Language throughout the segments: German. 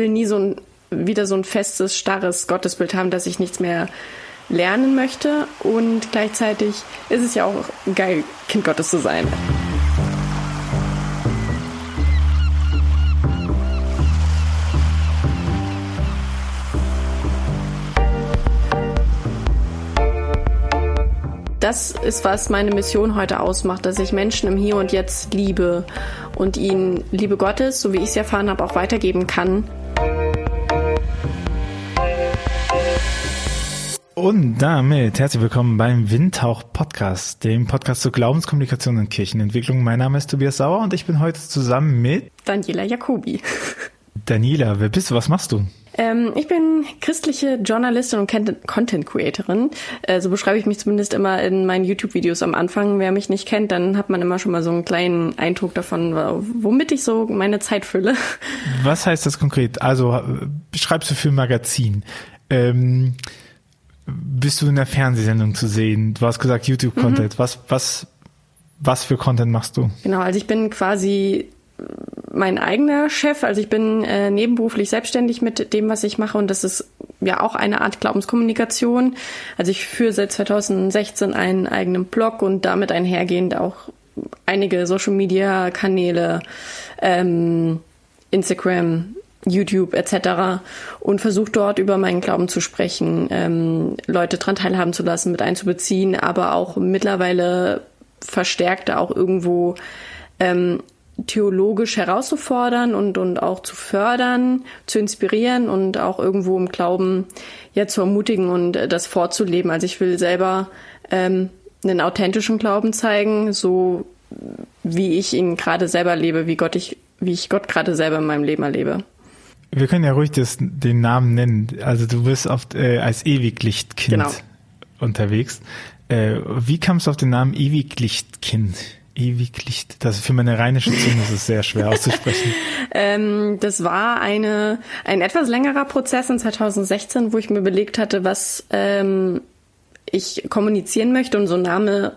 will nie so ein, wieder so ein festes, starres Gottesbild haben, dass ich nichts mehr lernen möchte. Und gleichzeitig ist es ja auch geil, Kind Gottes zu sein. das ist, was meine Mission heute ausmacht, dass ich Menschen im Hier und Jetzt liebe und ihnen Liebe Gottes, so wie ich es erfahren habe, auch weitergeben kann. Und damit herzlich willkommen beim Windhauch Podcast, dem Podcast zur Glaubenskommunikation und Kirchenentwicklung. Mein Name ist Tobias Sauer und ich bin heute zusammen mit Daniela Jacobi. Daniela, wer bist du? Was machst du? Ähm, ich bin christliche Journalistin und Content Creatorin. Äh, so beschreibe ich mich zumindest immer in meinen YouTube-Videos am Anfang. Wer mich nicht kennt, dann hat man immer schon mal so einen kleinen Eindruck davon, womit ich so meine Zeit fülle. Was heißt das konkret? Also schreibst du für ein Magazin? Ähm, bist du in der Fernsehsendung zu sehen? Du hast gesagt YouTube-Content. Mhm. Was, was, was für Content machst du? Genau, also ich bin quasi mein eigener Chef. Also ich bin äh, nebenberuflich selbstständig mit dem, was ich mache und das ist ja auch eine Art Glaubenskommunikation. Also ich führe seit 2016 einen eigenen Blog und damit einhergehend auch einige Social Media Kanäle, ähm, Instagram, YouTube etc. und versuche dort über meinen Glauben zu sprechen, ähm, Leute dran teilhaben zu lassen, mit einzubeziehen, aber auch mittlerweile verstärkt auch irgendwo ähm, theologisch herauszufordern und, und auch zu fördern, zu inspirieren und auch irgendwo im Glauben ja zu ermutigen und äh, das vorzuleben. Also ich will selber ähm, einen authentischen Glauben zeigen, so wie ich ihn gerade selber lebe, wie Gott ich, wie ich Gott gerade selber in meinem Leben erlebe. Wir können ja ruhig das, den Namen nennen. Also du bist oft äh, als Ewiglichtkind genau. unterwegs. Äh, wie kamst du auf den Namen Ewiglichtkind? Ewiglicht. Das für meine rheinische Zunge ist es sehr schwer auszusprechen. ähm, das war eine ein etwas längerer Prozess in 2016, wo ich mir überlegt hatte, was ähm, ich kommunizieren möchte und so ein Name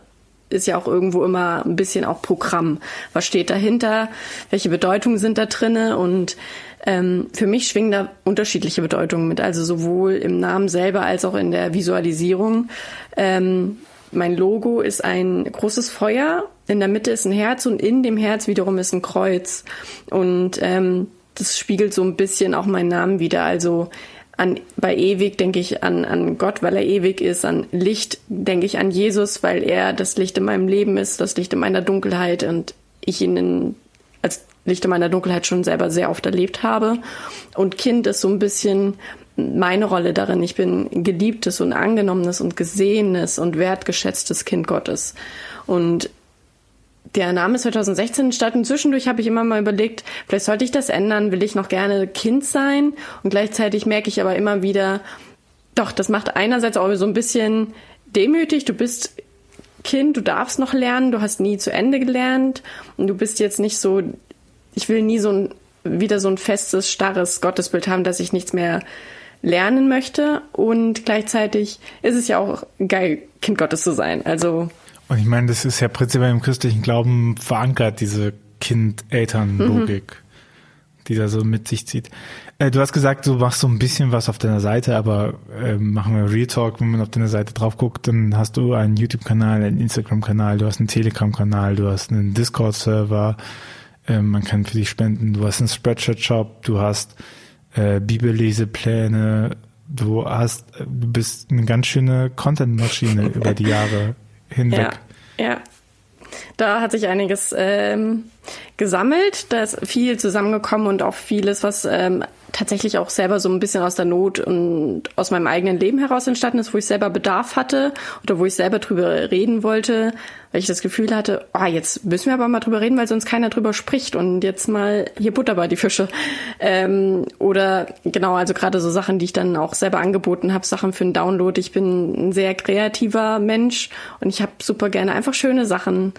ist ja auch irgendwo immer ein bisschen auch Programm. Was steht dahinter? Welche Bedeutungen sind da drinne? Und ähm, für mich schwingen da unterschiedliche Bedeutungen mit, also sowohl im Namen selber als auch in der Visualisierung. Ähm, mein Logo ist ein großes Feuer, in der Mitte ist ein Herz und in dem Herz wiederum ist ein Kreuz. Und ähm, das spiegelt so ein bisschen auch meinen Namen wieder. Also an, bei ewig denke ich an, an Gott, weil er ewig ist. An Licht denke ich an Jesus, weil er das Licht in meinem Leben ist, das Licht in meiner Dunkelheit und ich ihn in, als Licht in meiner Dunkelheit schon selber sehr oft erlebt habe. Und Kind ist so ein bisschen meine Rolle darin. Ich bin geliebtes und angenommenes und gesehenes und wertgeschätztes Kind Gottes. Und der Name ist 2016 entstanden. Zwischendurch habe ich immer mal überlegt, vielleicht sollte ich das ändern. Will ich noch gerne Kind sein? Und gleichzeitig merke ich aber immer wieder, doch, das macht einerseits auch so ein bisschen demütig. Du bist Kind, du darfst noch lernen, du hast nie zu Ende gelernt und du bist jetzt nicht so, ich will nie so ein, wieder so ein festes, starres Gottesbild haben, dass ich nichts mehr lernen möchte und gleichzeitig ist es ja auch geil, Kind Gottes zu sein. Also. Und ich meine, das ist ja prinzipiell im christlichen Glauben verankert, diese Kind-Eltern-Logik, mhm. die da so mit sich zieht. Äh, du hast gesagt, du machst so ein bisschen was auf deiner Seite, aber äh, machen wir Real Talk, wenn man auf deiner Seite drauf guckt, dann hast du einen YouTube-Kanal, einen Instagram-Kanal, du hast einen Telegram-Kanal, du hast einen Discord-Server, äh, man kann für dich spenden, du hast einen Spreadshirt-Shop, du hast äh, Bibellesepläne. Du hast, du bist eine ganz schöne Content-Maschine über die Jahre hinweg. Ja, ja. Da hat sich einiges ähm, gesammelt, da ist viel zusammengekommen und auch vieles, was ähm, tatsächlich auch selber so ein bisschen aus der Not und aus meinem eigenen Leben heraus entstanden ist, wo ich selber Bedarf hatte oder wo ich selber drüber reden wollte, weil ich das Gefühl hatte, ah, oh, jetzt müssen wir aber mal drüber reden, weil sonst keiner drüber spricht und jetzt mal hier Butter bei die Fische. Ähm, oder genau, also gerade so Sachen, die ich dann auch selber angeboten habe, Sachen für einen Download. Ich bin ein sehr kreativer Mensch und ich habe super gerne einfach schöne Sachen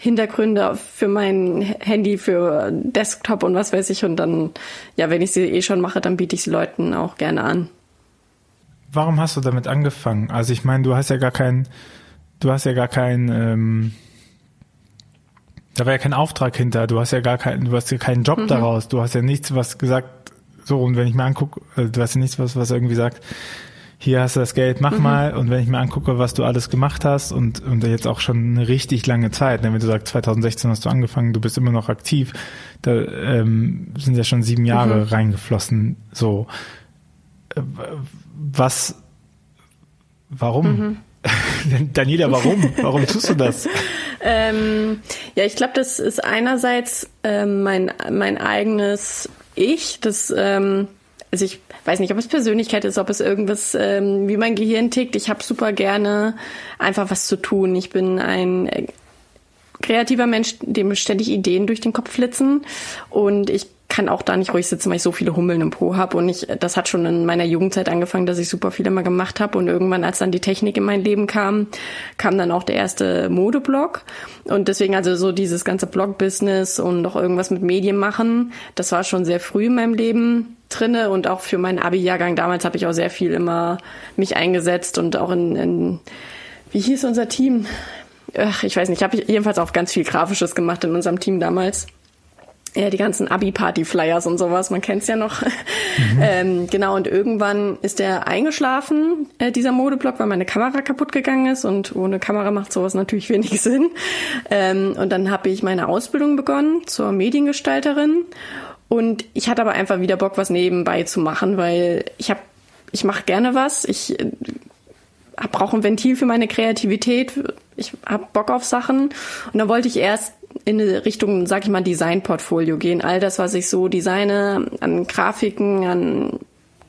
Hintergründe für mein Handy, für Desktop und was weiß ich. Und dann, ja, wenn ich sie eh schon mache, dann biete ich sie Leuten auch gerne an. Warum hast du damit angefangen? Also ich meine, du hast ja gar keinen, du hast ja gar keinen, ähm, da war ja kein Auftrag hinter, du hast ja gar keinen, du hast ja keinen Job mhm. daraus, du hast ja nichts, was gesagt, So, und wenn ich mir angucke, äh, du hast ja nichts, was, was irgendwie sagt, hier hast du das Geld, mach mhm. mal. Und wenn ich mir angucke, was du alles gemacht hast und, und jetzt auch schon eine richtig lange Zeit, ne, wenn du sagst, 2016 hast du angefangen, du bist immer noch aktiv, da ähm, sind ja schon sieben Jahre mhm. reingeflossen. So, äh, was, warum? Mhm. Daniela, warum? Warum tust du das? ähm, ja, ich glaube, das ist einerseits ähm, mein, mein eigenes Ich, das ähm, also ich weiß nicht, ob es Persönlichkeit ist, ob es irgendwas, ähm, wie mein Gehirn tickt. Ich habe super gerne einfach was zu tun. Ich bin ein äh, kreativer Mensch, dem ständig Ideen durch den Kopf flitzen und ich kann auch da nicht ruhig sitzen, weil ich so viele Hummeln im Po habe. Und ich, das hat schon in meiner Jugendzeit angefangen, dass ich super viel immer gemacht habe. Und irgendwann, als dann die Technik in mein Leben kam, kam dann auch der erste Modeblog. Und deswegen also so dieses ganze Blog-Business und auch irgendwas mit Medien machen, das war schon sehr früh in meinem Leben drinne und auch für meinen Abi-Jahrgang damals habe ich auch sehr viel immer mich eingesetzt und auch in, in wie hieß unser Team? Ach, ich weiß nicht, ich habe jedenfalls auch ganz viel Grafisches gemacht in unserem Team damals ja, die ganzen Abi-Party-Flyers und sowas, man kennt's ja noch. Mhm. ähm, genau, und irgendwann ist der eingeschlafen, äh, dieser Modeblock, weil meine Kamera kaputt gegangen ist und ohne Kamera macht sowas natürlich wenig Sinn. Ähm, und dann habe ich meine Ausbildung begonnen zur Mediengestalterin und ich hatte aber einfach wieder Bock, was nebenbei zu machen, weil ich habe, ich mache gerne was, ich äh, brauche ein Ventil für meine Kreativität, ich habe Bock auf Sachen und dann wollte ich erst in Richtung, sag ich mal, Designportfolio gehen. All das, was ich so designe, an Grafiken, an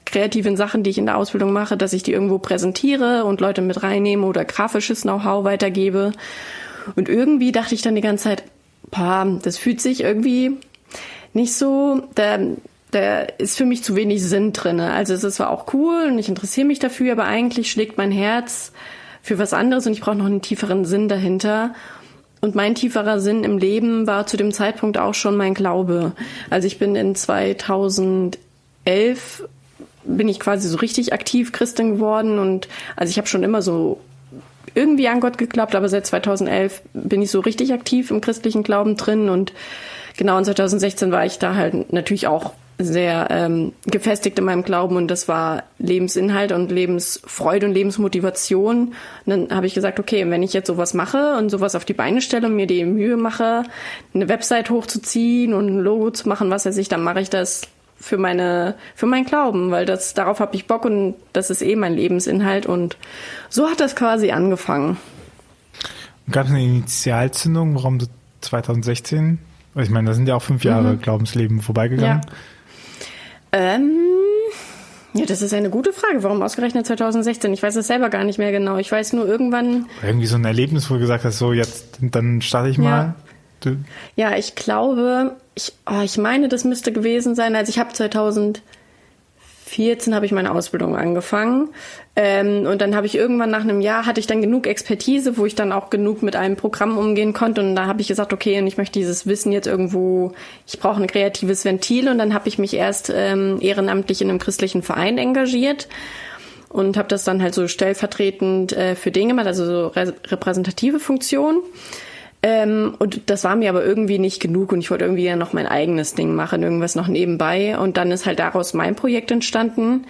kreativen Sachen, die ich in der Ausbildung mache, dass ich die irgendwo präsentiere und Leute mit reinnehme oder grafisches Know-how weitergebe. Und irgendwie dachte ich dann die ganze Zeit, boah, das fühlt sich irgendwie nicht so, da, da ist für mich zu wenig Sinn drinne. Also es ist zwar auch cool und ich interessiere mich dafür, aber eigentlich schlägt mein Herz für was anderes und ich brauche noch einen tieferen Sinn dahinter. Und mein tieferer Sinn im Leben war zu dem Zeitpunkt auch schon mein Glaube. Also ich bin in 2011 bin ich quasi so richtig aktiv Christin geworden und also ich habe schon immer so irgendwie an Gott geglaubt, aber seit 2011 bin ich so richtig aktiv im christlichen Glauben drin und genau in 2016 war ich da halt natürlich auch sehr ähm, gefestigt in meinem Glauben und das war Lebensinhalt und Lebensfreude und Lebensmotivation. Und dann habe ich gesagt, okay, wenn ich jetzt sowas mache und sowas auf die Beine stelle und mir die Mühe mache, eine Website hochzuziehen und ein Logo zu machen, was weiß ich, dann mache ich das für meine für meinen Glauben, weil das darauf habe ich Bock und das ist eh mein Lebensinhalt und so hat das quasi angefangen. Gab es eine Initialzündung, warum du 2016? Ich meine, da sind ja auch fünf Jahre mhm. Glaubensleben vorbeigegangen. Ja. Ähm, ja, das ist eine gute Frage. Warum ausgerechnet 2016? Ich weiß es selber gar nicht mehr genau. Ich weiß nur irgendwann. Irgendwie so ein Erlebnis, wo du gesagt hast, so jetzt, dann starte ich mal. Ja, ja ich glaube, ich, oh, ich meine, das müsste gewesen sein. Also ich habe 2000 14 habe ich meine Ausbildung angefangen. Ähm, und dann habe ich irgendwann nach einem Jahr hatte ich dann genug Expertise, wo ich dann auch genug mit einem Programm umgehen konnte. Und da habe ich gesagt, okay, und ich möchte dieses Wissen jetzt irgendwo, ich brauche ein kreatives Ventil. Und dann habe ich mich erst ähm, ehrenamtlich in einem christlichen Verein engagiert und habe das dann halt so stellvertretend äh, für den gemacht, also so repräsentative Funktion. Ähm, und das war mir aber irgendwie nicht genug und ich wollte irgendwie ja noch mein eigenes Ding machen, irgendwas noch nebenbei. Und dann ist halt daraus mein Projekt entstanden.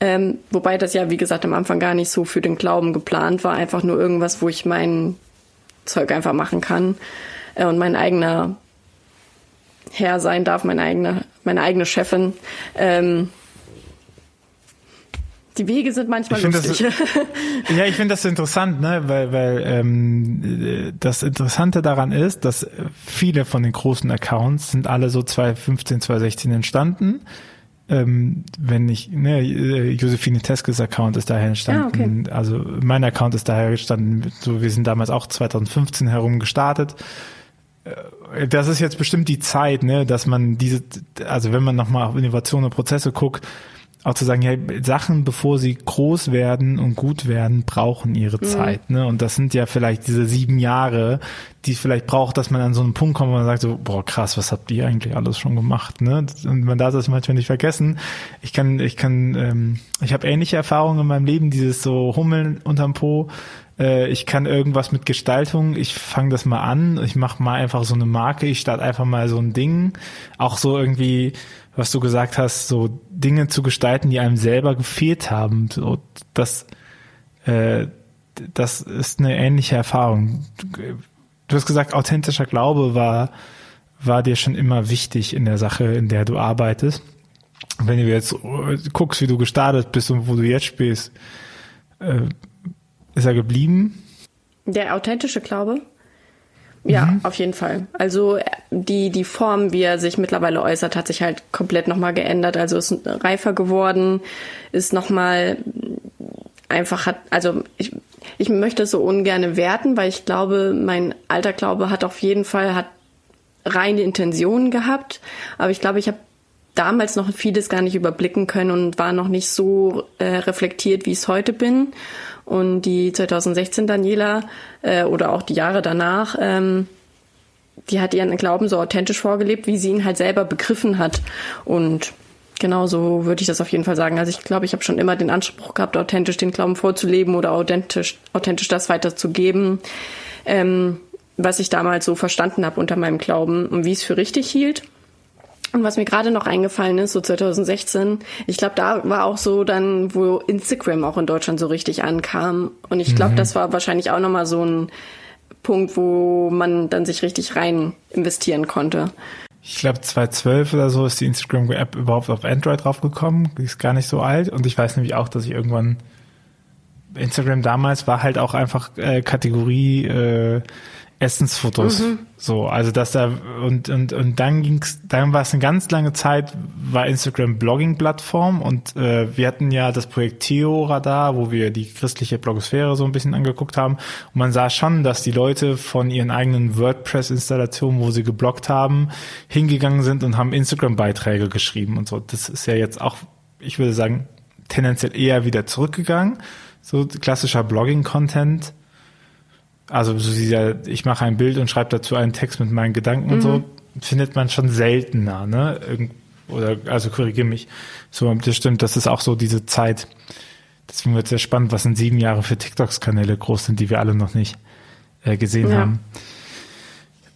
Ähm, wobei das ja, wie gesagt, am Anfang gar nicht so für den Glauben geplant war. Einfach nur irgendwas, wo ich mein Zeug einfach machen kann äh, und mein eigener Herr sein darf, meine eigene, meine eigene Chefin. Ähm, die Wege sind manchmal ich lustig. Das, ja, ich finde das interessant, ne? weil, weil ähm, das Interessante daran ist, dass viele von den großen Accounts sind alle so 2015, 2016 entstanden. Ähm, wenn ich, ne, Josephine Teskes Account ist daher entstanden, ah, okay. also mein Account ist daher entstanden, so wir sind damals auch 2015 herum gestartet äh, das ist jetzt bestimmt die Zeit, ne, dass man diese, also wenn man nochmal auf Innovation und Prozesse guckt, auch zu sagen, ja, Sachen, bevor sie groß werden und gut werden, brauchen ihre mhm. Zeit. Ne? Und das sind ja vielleicht diese sieben Jahre, die es vielleicht braucht, dass man an so einen Punkt kommt, wo man sagt so, boah, krass, was habt ihr eigentlich alles schon gemacht? Ne? Und man darf das manchmal nicht vergessen. Ich kann, ich kann, ähm, ich habe ähnliche Erfahrungen in meinem Leben, dieses so Hummeln unterm Po, äh, ich kann irgendwas mit Gestaltung, ich fange das mal an, ich mache mal einfach so eine Marke, ich starte einfach mal so ein Ding. Auch so irgendwie, was du gesagt hast, so Dinge zu gestalten, die einem selber gefehlt haben. So, das, äh, das ist eine ähnliche Erfahrung. Du hast gesagt, authentischer Glaube war, war dir schon immer wichtig in der Sache, in der du arbeitest. Wenn du jetzt guckst, wie du gestartet bist und wo du jetzt spielst, äh, ist er geblieben? Der authentische Glaube? Ja, mhm. auf jeden Fall. Also die, die Form, wie er sich mittlerweile äußert, hat sich halt komplett nochmal geändert. Also ist reifer geworden, ist nochmal einfach hat, also ich, ich möchte es so ungern werten, weil ich glaube, mein alter Glaube hat auf jeden Fall, hat reine Intentionen gehabt. Aber ich glaube, ich habe damals noch vieles gar nicht überblicken können und war noch nicht so äh, reflektiert, wie ich es heute bin. Und die 2016 Daniela äh, oder auch die Jahre danach, ähm, die hat ihren Glauben so authentisch vorgelebt, wie sie ihn halt selber begriffen hat. Und genau so würde ich das auf jeden Fall sagen. Also ich glaube, ich habe schon immer den Anspruch gehabt, authentisch den Glauben vorzuleben oder authentisch, authentisch das weiterzugeben, ähm, was ich damals so verstanden habe unter meinem Glauben und wie ich es für richtig hielt. Und was mir gerade noch eingefallen ist, so 2016, ich glaube, da war auch so dann, wo Instagram auch in Deutschland so richtig ankam. Und ich glaube, mhm. das war wahrscheinlich auch nochmal so ein Punkt, wo man dann sich richtig rein investieren konnte. Ich glaube, 2012 oder so ist die Instagram-App überhaupt auf Android draufgekommen. Die ist gar nicht so alt. Und ich weiß nämlich auch, dass ich irgendwann Instagram damals war halt auch einfach äh, Kategorie äh, Essensfotos. Mhm. So, also dass da und und und dann ging's, dann war es eine ganz lange Zeit war Instagram Blogging-Plattform und äh, wir hatten ja das Projekt Theo Radar, wo wir die christliche Blogosphäre so ein bisschen angeguckt haben und man sah schon, dass die Leute von ihren eigenen WordPress-Installationen, wo sie gebloggt haben, hingegangen sind und haben Instagram-Beiträge geschrieben und so. Das ist ja jetzt auch, ich würde sagen, tendenziell eher wieder zurückgegangen. So klassischer Blogging-Content also so dieser, ich mache ein Bild und schreibe dazu einen Text mit meinen Gedanken mhm. und so, mhm. findet man schon seltener, ne? oder also korrigiere mich. So, das stimmt, das ist auch so diese Zeit. Deswegen wird es sehr spannend, was in sieben Jahren für TikToks-Kanäle groß sind, die wir alle noch nicht äh, gesehen ja. haben.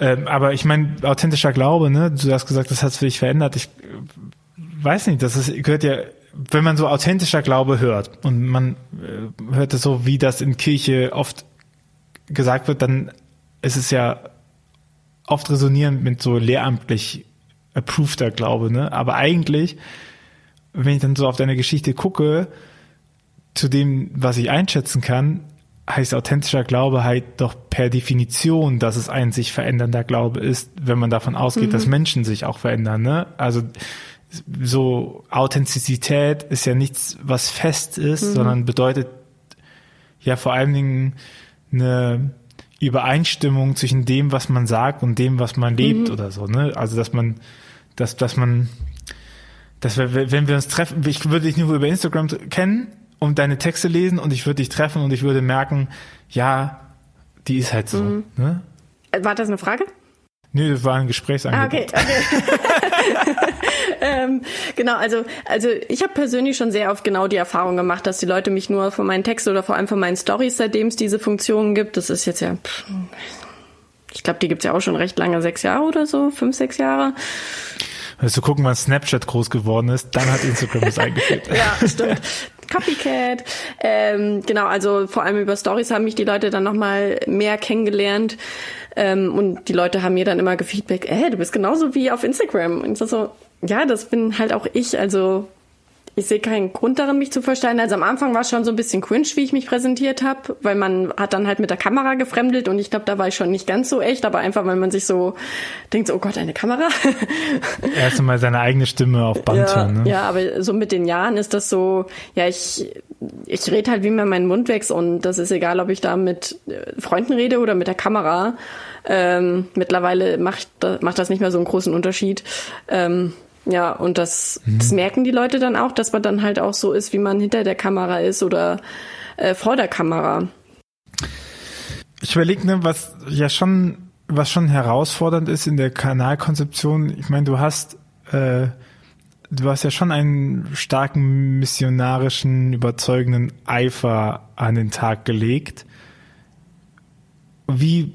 Ähm, aber ich meine, authentischer Glaube, ne? Du hast gesagt, das hat sich verändert. Ich äh, weiß nicht, das ist, gehört ja, wenn man so authentischer Glaube hört und man äh, hört es so, wie das in Kirche oft gesagt wird, dann ist es ja oft resonierend mit so lehramtlich approveder Glaube, ne? Aber eigentlich, wenn ich dann so auf deine Geschichte gucke, zu dem, was ich einschätzen kann, heißt authentischer Glaube halt doch per Definition, dass es ein sich verändernder Glaube ist, wenn man davon ausgeht, mhm. dass Menschen sich auch verändern, ne? Also, so Authentizität ist ja nichts, was fest ist, mhm. sondern bedeutet ja vor allen Dingen eine Übereinstimmung zwischen dem, was man sagt und dem, was man lebt mhm. oder so, ne? Also dass man, dass, dass man, dass wir, wenn wir uns treffen, ich würde dich nur über Instagram kennen und deine Texte lesen und ich würde dich treffen und ich würde merken, ja, die ist halt so. Mhm. Ne? War das eine Frage? Nee, das war ein Gesprächsangebot. Ah, okay, okay. ähm, genau, also, also ich habe persönlich schon sehr oft genau die Erfahrung gemacht, dass die Leute mich nur von meinen Texten oder vor allem von meinen Stories, seitdem es diese Funktionen gibt, das ist jetzt ja, ich glaube, die gibt's ja auch schon recht lange, sechs Jahre oder so, fünf, sechs Jahre. Also gucken, wann Snapchat groß geworden ist, dann hat Instagram es eingeführt. ja, stimmt. Copycat. Ähm, genau, also vor allem über Stories haben mich die Leute dann nochmal mehr kennengelernt. Ähm, und die Leute haben mir dann immer gefeedback, äh, du bist genauso wie auf Instagram. Und ich so, ja, das bin halt auch ich. Also ich sehe keinen Grund darin, mich zu verstellen. Also am Anfang war es schon so ein bisschen cringe, wie ich mich präsentiert habe, weil man hat dann halt mit der Kamera gefremdelt und ich glaube, da war ich schon nicht ganz so echt, aber einfach, weil man sich so denkt, so, oh Gott, eine Kamera. Erst einmal seine eigene Stimme auf Band ja, hören. Ne? Ja, aber so mit den Jahren ist das so, ja, ich, ich rede halt, wie mir mein Mund wächst und das ist egal, ob ich da mit äh, Freunden rede oder mit der Kamera. Ähm, mittlerweile macht, macht das nicht mehr so einen großen Unterschied. Ähm, ja, und das, mhm. das merken die Leute dann auch, dass man dann halt auch so ist, wie man hinter der Kamera ist oder äh, vor der Kamera. Ich überlege, ne, was ja schon, was schon herausfordernd ist in der Kanalkonzeption. Ich meine, du hast, äh, du hast ja schon einen starken missionarischen, überzeugenden Eifer an den Tag gelegt. wie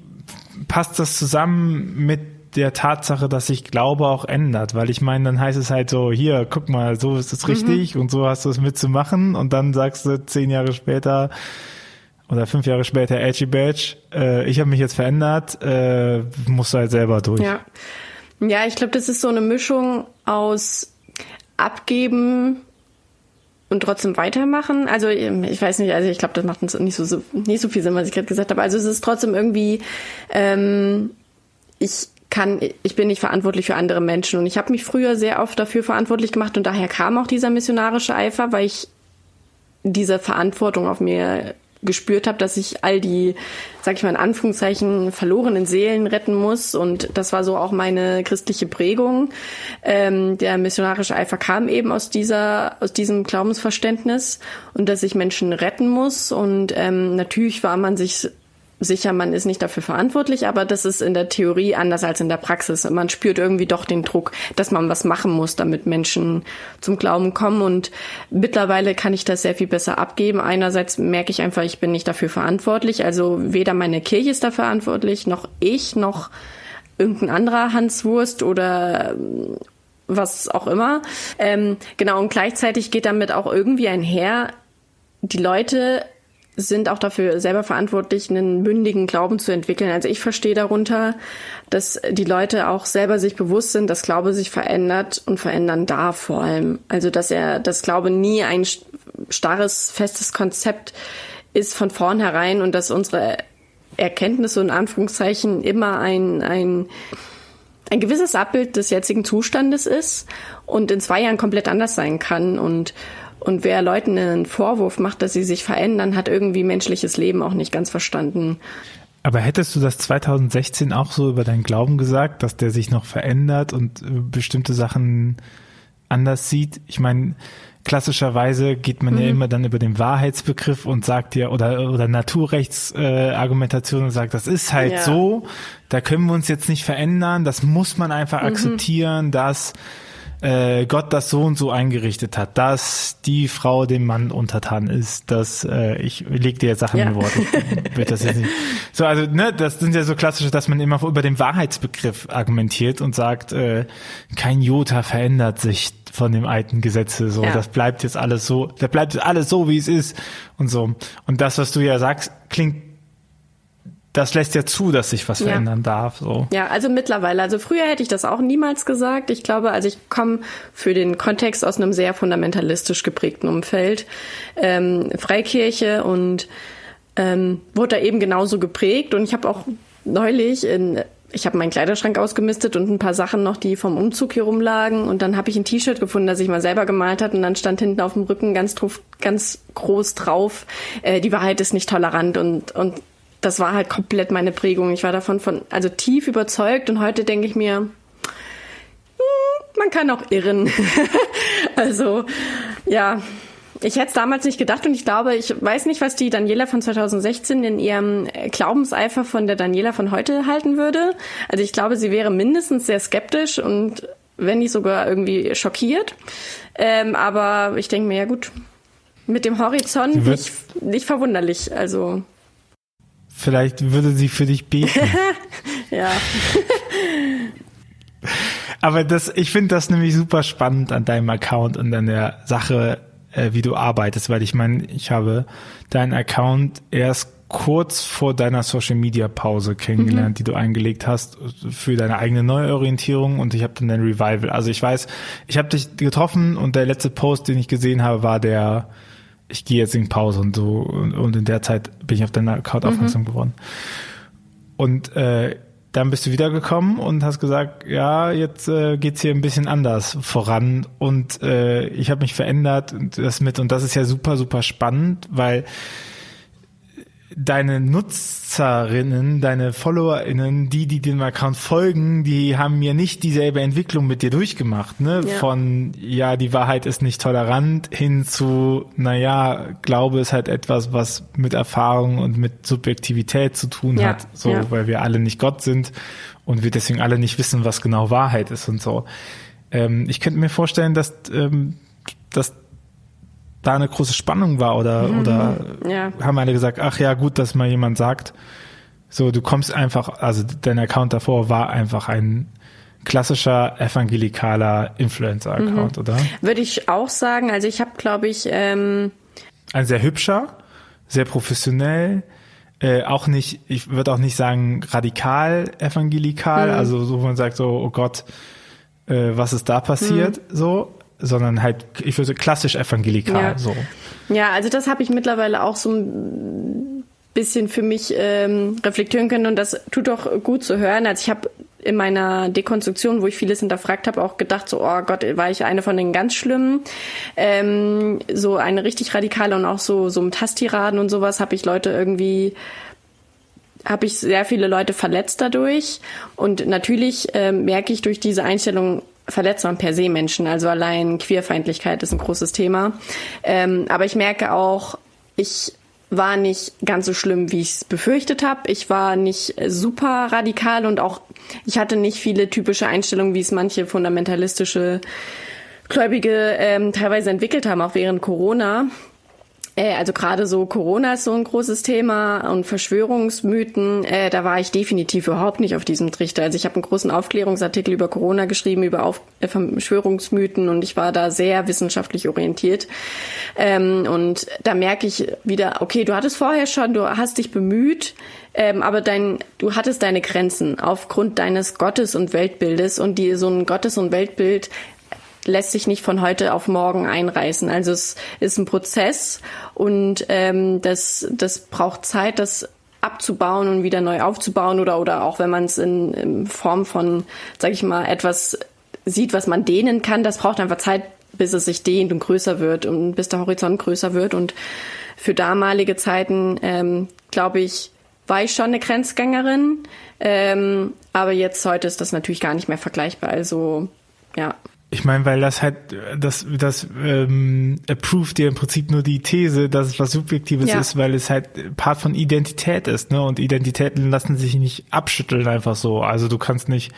passt das zusammen mit der Tatsache, dass sich Glaube auch ändert, weil ich meine, dann heißt es halt so, hier, guck mal, so ist es richtig mhm. und so hast du es mitzumachen und dann sagst du zehn Jahre später oder fünf Jahre später, Edgy Badge, äh, ich habe mich jetzt verändert, äh, musst du halt selber durch. Ja, ja ich glaube, das ist so eine Mischung aus Abgeben und trotzdem weitermachen. Also ich weiß nicht, also ich glaube, das macht nicht so, so nicht so viel Sinn, was ich gerade gesagt habe. Also es ist trotzdem irgendwie, ähm, ich kann, ich bin nicht verantwortlich für andere Menschen. Und ich habe mich früher sehr oft dafür verantwortlich gemacht und daher kam auch dieser missionarische Eifer, weil ich diese Verantwortung auf mir gespürt habe, dass ich all die, sag ich mal in Anführungszeichen, verlorenen Seelen retten muss. Und das war so auch meine christliche Prägung. Ähm, der missionarische Eifer kam eben aus dieser, aus diesem Glaubensverständnis und dass ich Menschen retten muss. Und ähm, natürlich war man sich sicher, man ist nicht dafür verantwortlich, aber das ist in der Theorie anders als in der Praxis. Man spürt irgendwie doch den Druck, dass man was machen muss, damit Menschen zum Glauben kommen. Und mittlerweile kann ich das sehr viel besser abgeben. Einerseits merke ich einfach, ich bin nicht dafür verantwortlich. Also weder meine Kirche ist dafür verantwortlich, noch ich, noch irgendein anderer Hanswurst oder ähm, was auch immer. Ähm, genau, und gleichzeitig geht damit auch irgendwie einher, die Leute sind auch dafür selber verantwortlich, einen mündigen Glauben zu entwickeln. Also ich verstehe darunter, dass die Leute auch selber sich bewusst sind, dass Glaube sich verändert und verändern darf vor allem. Also dass er, dass Glaube nie ein starres, festes Konzept ist von vornherein und dass unsere Erkenntnisse und Anführungszeichen immer ein, ein, ein gewisses Abbild des jetzigen Zustandes ist und in zwei Jahren komplett anders sein kann und und wer Leuten einen Vorwurf macht, dass sie sich verändern, hat irgendwie menschliches Leben auch nicht ganz verstanden. Aber hättest du das 2016 auch so über deinen Glauben gesagt, dass der sich noch verändert und äh, bestimmte Sachen anders sieht? Ich meine, klassischerweise geht man mhm. ja immer dann über den Wahrheitsbegriff und sagt ja, oder, oder Naturrechtsargumentation äh, und sagt, das ist halt ja. so, da können wir uns jetzt nicht verändern, das muss man einfach mhm. akzeptieren, dass äh, Gott das so und so eingerichtet hat, dass die Frau dem Mann untertan ist, dass äh, ich leg dir jetzt Sachen ja. in Worte. Wird das jetzt nicht. So, also ne, das sind ja so klassische, dass man immer über den Wahrheitsbegriff argumentiert und sagt, äh, kein Jota verändert sich von dem alten Gesetze. So, ja. das bleibt jetzt alles so, das bleibt alles so, wie es ist und so. Und das, was du ja sagst, klingt das lässt ja zu, dass sich was ja. verändern darf. So. Ja, also mittlerweile. Also früher hätte ich das auch niemals gesagt. Ich glaube, also ich komme für den Kontext aus einem sehr fundamentalistisch geprägten Umfeld. Ähm, Freikirche und ähm, wurde da eben genauso geprägt. Und ich habe auch neulich in ich habe meinen Kleiderschrank ausgemistet und ein paar Sachen noch, die vom Umzug hier rumlagen. Und dann habe ich ein T-Shirt gefunden, das ich mal selber gemalt hat. Und dann stand hinten auf dem Rücken ganz, ganz groß drauf, äh, die Wahrheit ist nicht tolerant. Und, und das war halt komplett meine Prägung. Ich war davon von, also tief überzeugt und heute denke ich mir, hm, man kann auch irren. also, ja, ich hätte es damals nicht gedacht und ich glaube, ich weiß nicht, was die Daniela von 2016 in ihrem Glaubenseifer von der Daniela von heute halten würde. Also ich glaube, sie wäre mindestens sehr skeptisch und wenn nicht sogar irgendwie schockiert. Ähm, aber ich denke mir, ja gut, mit dem Horizont nicht, nicht verwunderlich. Also Vielleicht würde sie für dich beten. ja. Aber das, ich finde das nämlich super spannend an deinem Account und an der Sache, äh, wie du arbeitest, weil ich meine, ich habe deinen Account erst kurz vor deiner Social Media Pause kennengelernt, mhm. die du eingelegt hast für deine eigene Neuorientierung und ich habe dann dein Revival. Also ich weiß, ich habe dich getroffen und der letzte Post, den ich gesehen habe, war der ich gehe jetzt in Pause und so und, und in der Zeit bin ich auf deinen Account mhm. aufmerksam geworden. Und äh, dann bist du wiedergekommen und hast gesagt, ja, jetzt äh, geht's hier ein bisschen anders voran und äh, ich habe mich verändert und das mit und das ist ja super super spannend, weil deine Nutzerinnen, deine FollowerInnen, die, die dem Account folgen, die haben mir nicht dieselbe Entwicklung mit dir durchgemacht, ne? Ja. Von, ja, die Wahrheit ist nicht tolerant hin zu, naja, Glaube ist halt etwas, was mit Erfahrung und mit Subjektivität zu tun ja. hat, so, ja. weil wir alle nicht Gott sind und wir deswegen alle nicht wissen, was genau Wahrheit ist und so. Ähm, ich könnte mir vorstellen, dass, ähm, dass da eine große Spannung war oder, mhm. oder ja. haben alle gesagt, ach ja, gut, dass mal jemand sagt, So, du kommst einfach, also dein Account davor war einfach ein klassischer evangelikaler Influencer-Account, mhm. oder? Würde ich auch sagen. Also ich habe, glaube ich, ähm ein sehr hübscher, sehr professionell, äh, auch nicht, ich würde auch nicht sagen radikal evangelikal, mhm. also so man sagt so, oh Gott, äh, was ist da passiert, mhm. so, sondern halt, ich würde klassisch evangelikal, ja. so. Ja, also das habe ich mittlerweile auch so ein bisschen für mich ähm, reflektieren können und das tut doch gut zu hören. Also ich habe in meiner Dekonstruktion, wo ich vieles hinterfragt habe, auch gedacht, so, oh Gott, war ich eine von den ganz Schlimmen. Ähm, so eine richtig radikale und auch so, so mit Hasstiraden und sowas habe ich Leute irgendwie habe ich sehr viele Leute verletzt dadurch. Und natürlich ähm, merke ich durch diese Einstellung, verletzt man per se Menschen. Also allein Queerfeindlichkeit ist ein großes Thema. Ähm, aber ich merke auch, ich war nicht ganz so schlimm, wie ich es befürchtet habe. Ich war nicht super radikal und auch ich hatte nicht viele typische Einstellungen, wie es manche fundamentalistische Gläubige ähm, teilweise entwickelt haben, auch während Corona. Äh, also gerade so Corona ist so ein großes Thema und Verschwörungsmythen, äh, da war ich definitiv überhaupt nicht auf diesem Trichter. Also ich habe einen großen Aufklärungsartikel über Corona geschrieben, über auf äh, Verschwörungsmythen und ich war da sehr wissenschaftlich orientiert. Ähm, und da merke ich wieder, okay, du hattest vorher schon, du hast dich bemüht, ähm, aber dein, du hattest deine Grenzen aufgrund deines Gottes- und Weltbildes und die, so ein Gottes- und Weltbild lässt sich nicht von heute auf morgen einreißen. Also es ist ein Prozess und ähm, das, das braucht Zeit, das abzubauen und wieder neu aufzubauen oder oder auch wenn man es in, in Form von, sag ich mal, etwas sieht, was man dehnen kann, das braucht einfach Zeit, bis es sich dehnt und größer wird und bis der Horizont größer wird. Und für damalige Zeiten, ähm, glaube ich, war ich schon eine Grenzgängerin. Ähm, aber jetzt heute ist das natürlich gar nicht mehr vergleichbar. Also ja. Ich meine, weil das halt, das, das ähm, approved dir im Prinzip nur die These, dass es was Subjektives ja. ist, weil es halt Part von Identität ist, ne? Und Identitäten lassen sich nicht abschütteln einfach so. Also du kannst nicht,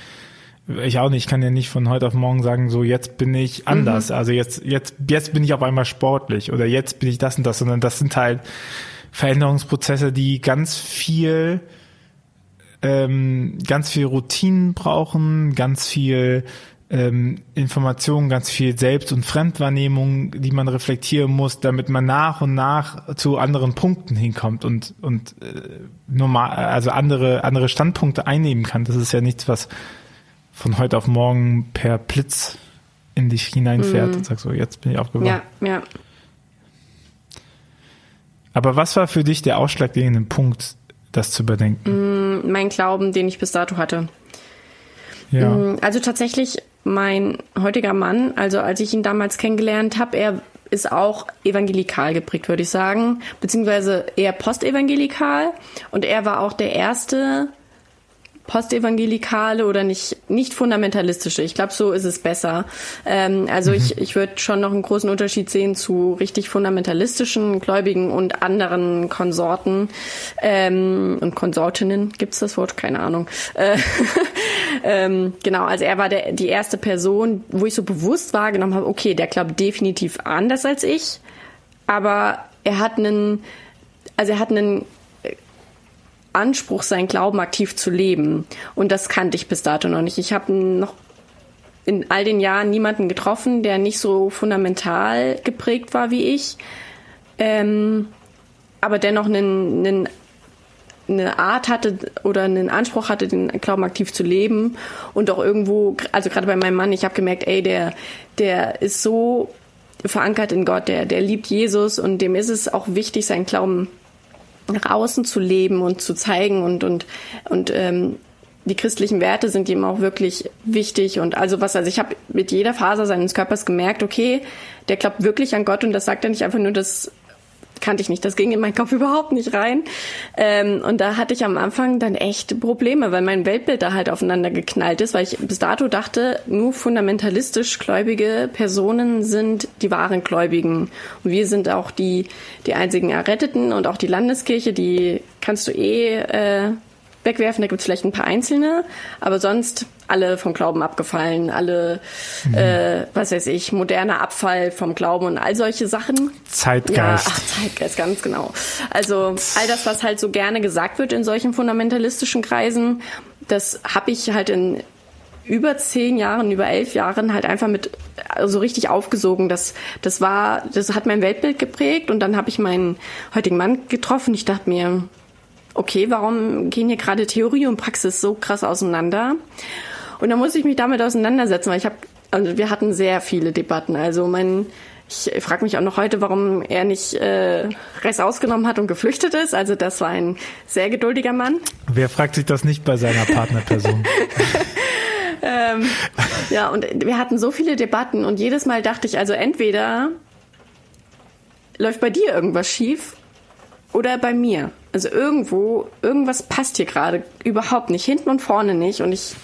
ich auch nicht, ich kann ja nicht von heute auf morgen sagen, so jetzt bin ich anders. Mhm. Also jetzt, jetzt, jetzt bin ich auf einmal sportlich oder jetzt bin ich das und das, sondern das sind halt Veränderungsprozesse, die ganz viel ähm, ganz viel Routinen brauchen, ganz viel ähm, Informationen, ganz viel Selbst- und Fremdwahrnehmung, die man reflektieren muss, damit man nach und nach zu anderen Punkten hinkommt und und äh, normal, also andere andere Standpunkte einnehmen kann. Das ist ja nichts, was von heute auf morgen per Blitz in dich hineinfährt mm. und sagst so, jetzt bin ich aufgewacht. Ja, ja. Aber was war für dich der ausschlaggebende Punkt, das zu überdenken? Mm, mein Glauben, den ich bis dato hatte. Ja. Mm, also tatsächlich mein heutiger Mann, also als ich ihn damals kennengelernt habe, er ist auch evangelikal geprägt, würde ich sagen, beziehungsweise eher postevangelikal. Und er war auch der erste postevangelikale oder nicht, nicht fundamentalistische. Ich glaube, so ist es besser. Ähm, also mhm. ich, ich würde schon noch einen großen Unterschied sehen zu richtig fundamentalistischen Gläubigen und anderen Konsorten ähm, und Konsortinnen. Gibt's das Wort? Keine Ahnung. Äh, ähm, genau, also er war der, die erste Person, wo ich so bewusst wahrgenommen habe, okay, der glaubt definitiv anders als ich, aber er hat einen, also er hat einen Anspruch, seinen Glauben aktiv zu leben. Und das kannte ich bis dato noch nicht. Ich habe noch in all den Jahren niemanden getroffen, der nicht so fundamental geprägt war wie ich, ähm, aber dennoch einen, einen, eine Art hatte oder einen Anspruch hatte, den Glauben aktiv zu leben und auch irgendwo, also gerade bei meinem Mann, ich habe gemerkt, ey, der, der ist so verankert in Gott, der, der liebt Jesus und dem ist es auch wichtig, seinen Glauben nach außen zu leben und zu zeigen und und und ähm, die christlichen Werte sind ihm auch wirklich wichtig und also was also ich habe mit jeder Faser seines Körpers gemerkt okay der glaubt wirklich an Gott und das sagt er nicht einfach nur das kannte ich nicht. Das ging in meinen Kopf überhaupt nicht rein. Ähm, und da hatte ich am Anfang dann echt Probleme, weil mein Weltbild da halt aufeinander geknallt ist, weil ich bis dato dachte, nur fundamentalistisch gläubige Personen sind die wahren Gläubigen. Und wir sind auch die, die einzigen Erretteten und auch die Landeskirche, die kannst du eh äh, wegwerfen. Da gibt es vielleicht ein paar einzelne, aber sonst alle vom Glauben abgefallen, alle, mhm. äh, was weiß ich, moderner Abfall vom Glauben und all solche Sachen. Zeitgeist. Ja, ach, Zeitgeist, ganz genau. Also all das, was halt so gerne gesagt wird in solchen fundamentalistischen Kreisen, das habe ich halt in über zehn Jahren, über elf Jahren halt einfach mit so also richtig aufgesogen. Das, das war, das hat mein Weltbild geprägt und dann habe ich meinen heutigen Mann getroffen. Ich dachte mir, okay, warum gehen hier gerade Theorie und Praxis so krass auseinander? Und dann muss ich mich damit auseinandersetzen, weil ich habe, also wir hatten sehr viele Debatten. Also mein, ich frage mich auch noch heute, warum er nicht äh, Rest ausgenommen hat und geflüchtet ist. Also das war ein sehr geduldiger Mann. Wer fragt sich das nicht bei seiner Partnerperson? ähm, ja, und wir hatten so viele Debatten und jedes Mal dachte ich, also entweder läuft bei dir irgendwas schief oder bei mir. Also irgendwo, irgendwas passt hier gerade überhaupt nicht, hinten und vorne nicht. Und ich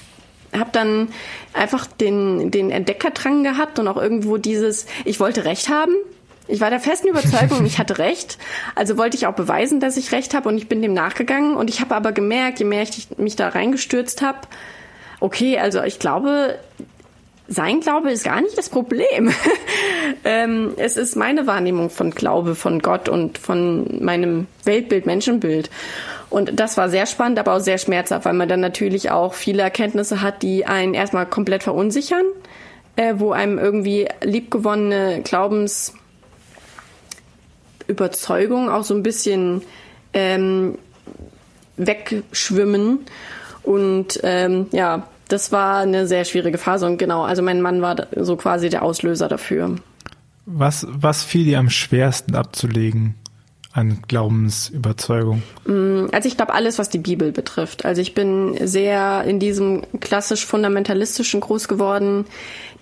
habe dann einfach den, den Entdeckerdrang gehabt und auch irgendwo dieses, ich wollte recht haben. Ich war der festen Überzeugung, ich hatte recht. Also wollte ich auch beweisen, dass ich recht habe und ich bin dem nachgegangen. Und ich habe aber gemerkt, je mehr ich mich da reingestürzt habe, okay, also ich glaube, sein Glaube ist gar nicht das Problem. ähm, es ist meine Wahrnehmung von Glaube, von Gott und von meinem Weltbild, Menschenbild. Und das war sehr spannend, aber auch sehr schmerzhaft, weil man dann natürlich auch viele Erkenntnisse hat, die einen erstmal komplett verunsichern, äh, wo einem irgendwie liebgewonnene Glaubensüberzeugungen auch so ein bisschen ähm, wegschwimmen. Und ähm, ja, das war eine sehr schwierige Phase und genau, also mein Mann war so quasi der Auslöser dafür. Was, was fiel dir am schwersten abzulegen? an Glaubensüberzeugung? Mm, also ich glaube alles, was die Bibel betrifft. Also ich bin sehr in diesem klassisch fundamentalistischen groß geworden.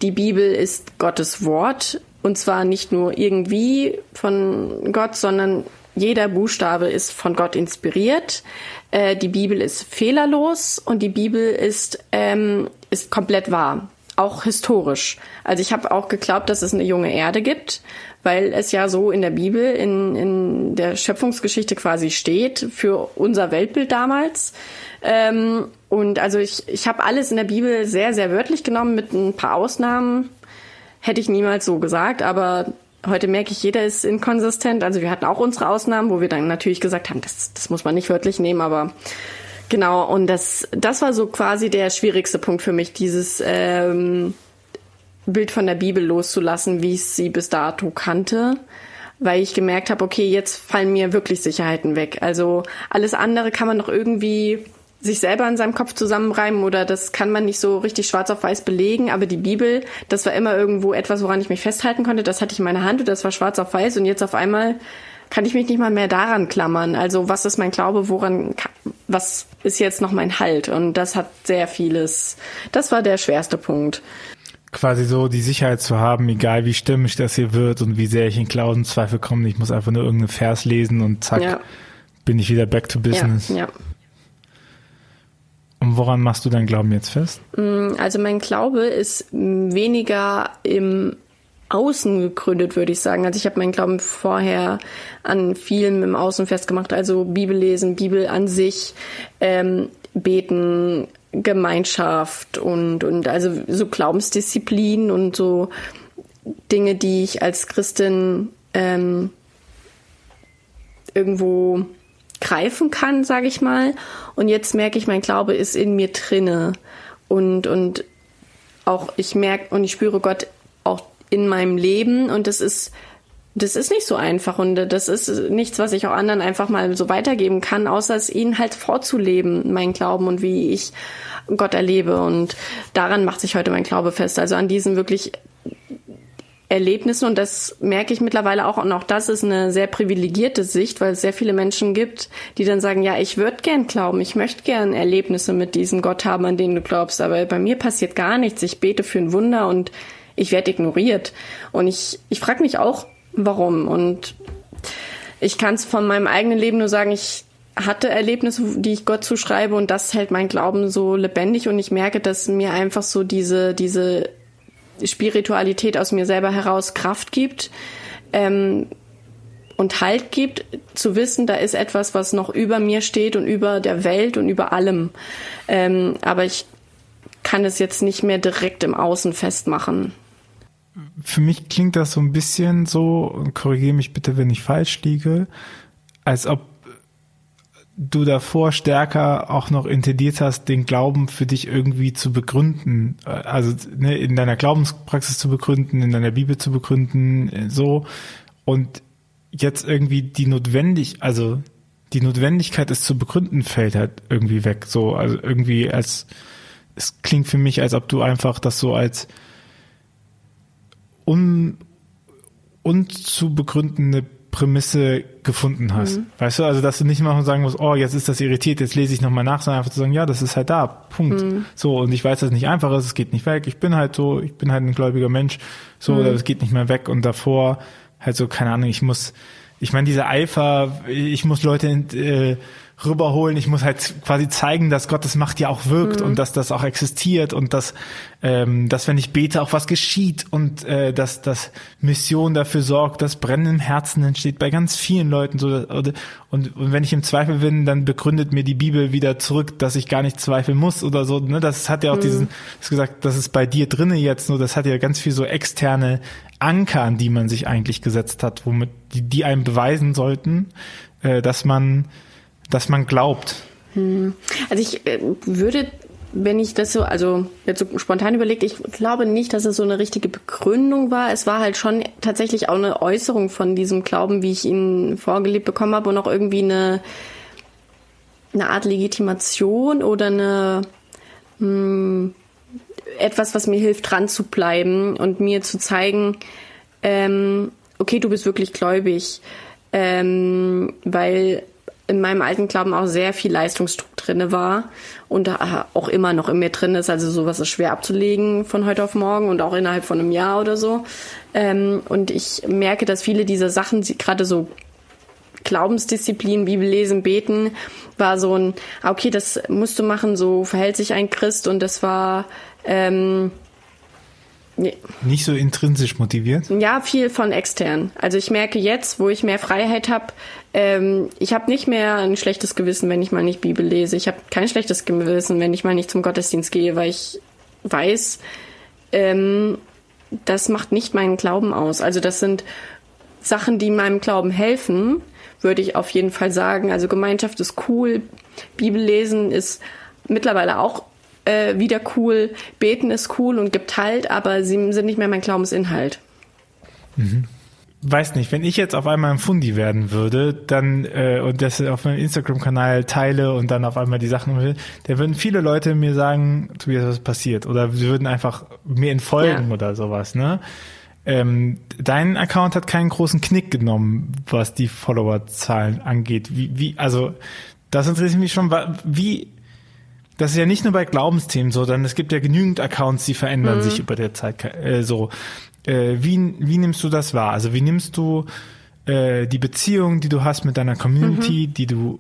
Die Bibel ist Gottes Wort und zwar nicht nur irgendwie von Gott, sondern jeder Buchstabe ist von Gott inspiriert. Äh, die Bibel ist fehlerlos und die Bibel ist, ähm, ist komplett wahr, auch historisch. Also ich habe auch geglaubt, dass es eine junge Erde gibt, weil es ja so in der Bibel, in, in der Schöpfungsgeschichte quasi steht, für unser Weltbild damals. Ähm, und also ich, ich habe alles in der Bibel sehr, sehr wörtlich genommen, mit ein paar Ausnahmen. Hätte ich niemals so gesagt, aber heute merke ich, jeder ist inkonsistent. Also wir hatten auch unsere Ausnahmen, wo wir dann natürlich gesagt haben, das, das muss man nicht wörtlich nehmen, aber genau. Und das, das war so quasi der schwierigste Punkt für mich, dieses ähm, Bild von der Bibel loszulassen, wie ich sie bis dato kannte. Weil ich gemerkt habe, okay, jetzt fallen mir wirklich Sicherheiten weg. Also alles andere kann man noch irgendwie sich selber in seinem Kopf zusammenreimen oder das kann man nicht so richtig schwarz auf weiß belegen, aber die Bibel, das war immer irgendwo etwas, woran ich mich festhalten konnte, das hatte ich in meiner Hand und das war schwarz auf weiß und jetzt auf einmal kann ich mich nicht mal mehr daran klammern. Also was ist mein Glaube, woran, was ist jetzt noch mein Halt? Und das hat sehr vieles, das war der schwerste Punkt. Quasi so die Sicherheit zu haben, egal wie stimmig das hier wird und wie sehr ich in Glaubenszweifel komme, ich muss einfach nur irgendeinen Vers lesen und zack, ja. bin ich wieder back to business. Ja, ja. Und woran machst du deinen Glauben jetzt fest? Mm, also mein Glaube ist weniger im Außen gegründet, würde ich sagen. Also ich habe meinen Glauben vorher an vielem im Außen festgemacht, also Bibel lesen, Bibel an sich, ähm, beten, Gemeinschaft und, und also so Glaubensdisziplin und so Dinge, die ich als Christin ähm, irgendwo greifen kann, sage ich mal. Und jetzt merke ich, mein Glaube ist in mir drinne und und auch ich merke und ich spüre Gott auch in meinem Leben und das ist das ist nicht so einfach und das ist nichts, was ich auch anderen einfach mal so weitergeben kann, außer es ihnen halt vorzuleben, mein Glauben und wie ich Gott erlebe. Und daran macht sich heute mein Glaube fest. Also an diesen wirklich Erlebnissen und das merke ich mittlerweile auch. Und auch das ist eine sehr privilegierte Sicht, weil es sehr viele Menschen gibt, die dann sagen, ja, ich würde gern glauben, ich möchte gern Erlebnisse mit diesem Gott haben, an den du glaubst, aber bei mir passiert gar nichts. Ich bete für ein Wunder und ich werde ignoriert. Und ich ich frage mich auch, warum. Und ich kann es von meinem eigenen Leben nur sagen, ich hatte Erlebnisse, die ich Gott zuschreibe und das hält mein Glauben so lebendig. Und ich merke, dass mir einfach so diese diese Spiritualität aus mir selber heraus Kraft gibt. Ähm, und Halt gibt, zu wissen, da ist etwas, was noch über mir steht und über der Welt und über allem. Ähm, aber ich kann es jetzt nicht mehr direkt im Außen festmachen. Für mich klingt das so ein bisschen so, korrigiere mich bitte, wenn ich falsch liege, als ob du davor stärker auch noch intendiert hast, den Glauben für dich irgendwie zu begründen, also ne, in deiner Glaubenspraxis zu begründen, in deiner Bibel zu begründen, so. Und jetzt irgendwie die notwendig, also die Notwendigkeit, es zu begründen, fällt halt irgendwie weg. So, also irgendwie als, es klingt für mich, als ob du einfach das so als un, unzubegründende Prämisse gefunden hast. Mhm. Weißt du, also dass du nicht mal sagen musst, oh, jetzt ist das irritiert, jetzt lese ich nochmal nach, sondern einfach zu sagen, ja, das ist halt da, Punkt. Mhm. So, und ich weiß, dass es nicht einfach ist, es geht nicht weg, ich bin halt so, ich bin halt ein gläubiger Mensch, so, mhm. es geht nicht mehr weg und davor halt so, keine Ahnung, ich muss, ich meine, dieser Eifer, ich muss Leute äh, rüberholen, ich muss halt quasi zeigen, dass Gottes Macht ja auch wirkt mhm. und dass das auch existiert und dass, ähm, dass wenn ich bete, auch was geschieht und äh, dass, dass Mission dafür sorgt, dass Brennen im Herzen entsteht bei ganz vielen Leuten. So, und, und, und wenn ich im Zweifel bin, dann begründet mir die Bibel wieder zurück, dass ich gar nicht zweifeln muss oder so. Ne? Das hat ja auch mhm. diesen, das gesagt, das ist bei dir drinne jetzt nur, das hat ja ganz viel so externe Anker, an die man sich eigentlich gesetzt hat, womit die, die einem beweisen sollten, äh, dass man, dass man glaubt. Hm. Also ich äh, würde, wenn ich das so, also jetzt so spontan überlegt, ich glaube nicht, dass es so eine richtige Begründung war. Es war halt schon tatsächlich auch eine Äußerung von diesem Glauben, wie ich ihn vorgelebt bekommen habe und auch irgendwie eine, eine Art Legitimation oder eine, mh, hm, etwas, was mir hilft, dran zu bleiben und mir zu zeigen, ähm, okay, du bist wirklich gläubig, ähm, weil in meinem alten Glauben auch sehr viel Leistungsdruck drinne war und auch immer noch in mir drin ist. Also sowas ist schwer abzulegen von heute auf morgen und auch innerhalb von einem Jahr oder so. Ähm, und ich merke, dass viele dieser Sachen, gerade so Glaubensdisziplin, Bibel lesen, beten, war so ein, ah, okay, das musst du machen, so verhält sich ein Christ und das war ähm, nee. nicht so intrinsisch motiviert? Ja, viel von extern. Also ich merke jetzt, wo ich mehr Freiheit habe, ähm, ich habe nicht mehr ein schlechtes Gewissen, wenn ich mal nicht Bibel lese. Ich habe kein schlechtes Gewissen, wenn ich mal nicht zum Gottesdienst gehe, weil ich weiß, ähm, das macht nicht meinen Glauben aus. Also das sind Sachen, die meinem Glauben helfen, würde ich auf jeden Fall sagen. Also Gemeinschaft ist cool, Bibel lesen ist mittlerweile auch äh, wieder cool, beten ist cool und gibt Halt, aber sie sind nicht mehr mein Glaubensinhalt. Mhm. Weiß nicht, wenn ich jetzt auf einmal ein Fundi werden würde, dann äh, und das auf meinem Instagram-Kanal teile und dann auf einmal die Sachen will, da würden viele Leute mir sagen, Tobias, was passiert? Oder sie würden einfach mir entfolgen ja. oder sowas, ne? Ähm, dein Account hat keinen großen Knick genommen, was die Followerzahlen angeht. Wie, wie, also das interessiert mich schon, wie das ist ja nicht nur bei Glaubensthemen so, sondern es gibt ja genügend Accounts, die verändern mhm. sich über der Zeit äh, so. Äh, wie, wie nimmst du das wahr? Also wie nimmst du äh, die Beziehung, die du hast mit deiner Community, mhm. die du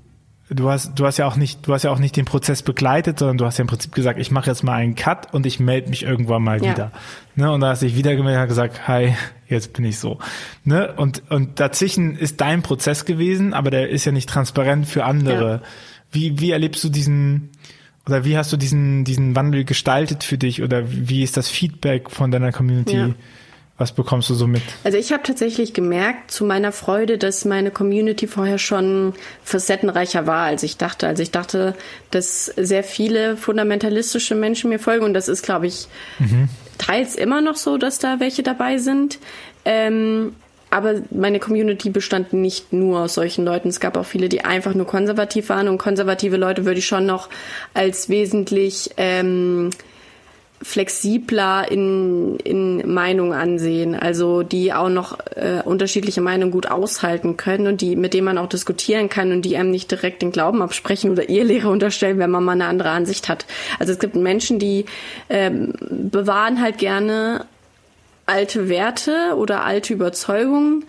du hast du hast ja auch nicht du hast ja auch nicht den Prozess begleitet, sondern du hast ja im Prinzip gesagt, ich mache jetzt mal einen Cut und ich melde mich irgendwann mal ja. wieder. Ne? Und da hast du dich wieder gemeldet und gesagt, hi, jetzt bin ich so. Ne? Und und dazwischen ist dein Prozess gewesen, aber der ist ja nicht transparent für andere. Ja. Wie wie erlebst du diesen oder wie hast du diesen, diesen Wandel gestaltet für dich oder wie ist das Feedback von deiner Community? Ja. Was bekommst du so mit? Also ich habe tatsächlich gemerkt zu meiner Freude, dass meine Community vorher schon facettenreicher war, als ich dachte. Also ich dachte, dass sehr viele fundamentalistische Menschen mir folgen und das ist, glaube ich, mhm. teils immer noch so, dass da welche dabei sind. Ähm, aber meine Community bestand nicht nur aus solchen Leuten. Es gab auch viele, die einfach nur konservativ waren. Und konservative Leute würde ich schon noch als wesentlich ähm, flexibler in, in Meinung ansehen. Also die auch noch äh, unterschiedliche Meinungen gut aushalten können und die, mit denen man auch diskutieren kann und die einem nicht direkt den Glauben absprechen oder ihr Lehre unterstellen, wenn man mal eine andere Ansicht hat. Also es gibt Menschen, die ähm, bewahren halt gerne alte Werte oder alte Überzeugungen,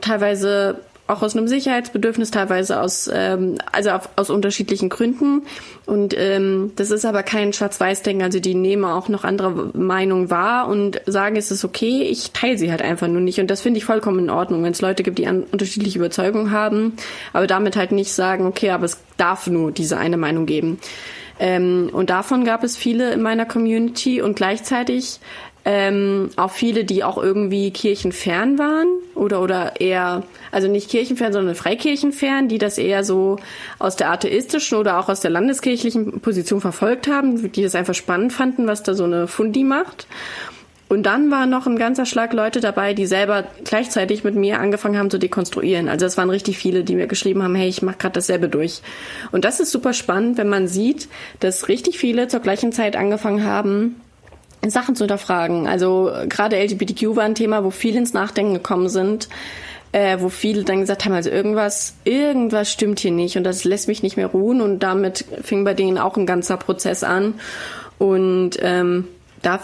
teilweise auch aus einem Sicherheitsbedürfnis, teilweise aus, ähm, also aus unterschiedlichen Gründen. Und ähm, das ist aber kein Schwarz-Weiß-Denken. Also die nehmen auch noch andere Meinungen wahr und sagen, es ist okay, ich teile sie halt einfach nur nicht. Und das finde ich vollkommen in Ordnung, wenn es Leute gibt, die an, unterschiedliche Überzeugungen haben, aber damit halt nicht sagen, okay, aber es darf nur diese eine Meinung geben. Ähm, und davon gab es viele in meiner Community und gleichzeitig ähm, auch viele, die auch irgendwie kirchenfern waren oder oder eher, also nicht kirchenfern, sondern freikirchenfern, die das eher so aus der atheistischen oder auch aus der landeskirchlichen Position verfolgt haben, die das einfach spannend fanden, was da so eine Fundi macht. Und dann war noch ein ganzer Schlag Leute dabei, die selber gleichzeitig mit mir angefangen haben zu dekonstruieren. Also es waren richtig viele, die mir geschrieben haben, hey, ich mache gerade dasselbe durch. Und das ist super spannend, wenn man sieht, dass richtig viele zur gleichen Zeit angefangen haben, Sachen zu hinterfragen. Also gerade LGBTQ war ein Thema, wo viele ins Nachdenken gekommen sind, äh, wo viele dann gesagt haben, also irgendwas, irgendwas stimmt hier nicht und das lässt mich nicht mehr ruhen und damit fing bei denen auch ein ganzer Prozess an. Und ähm, da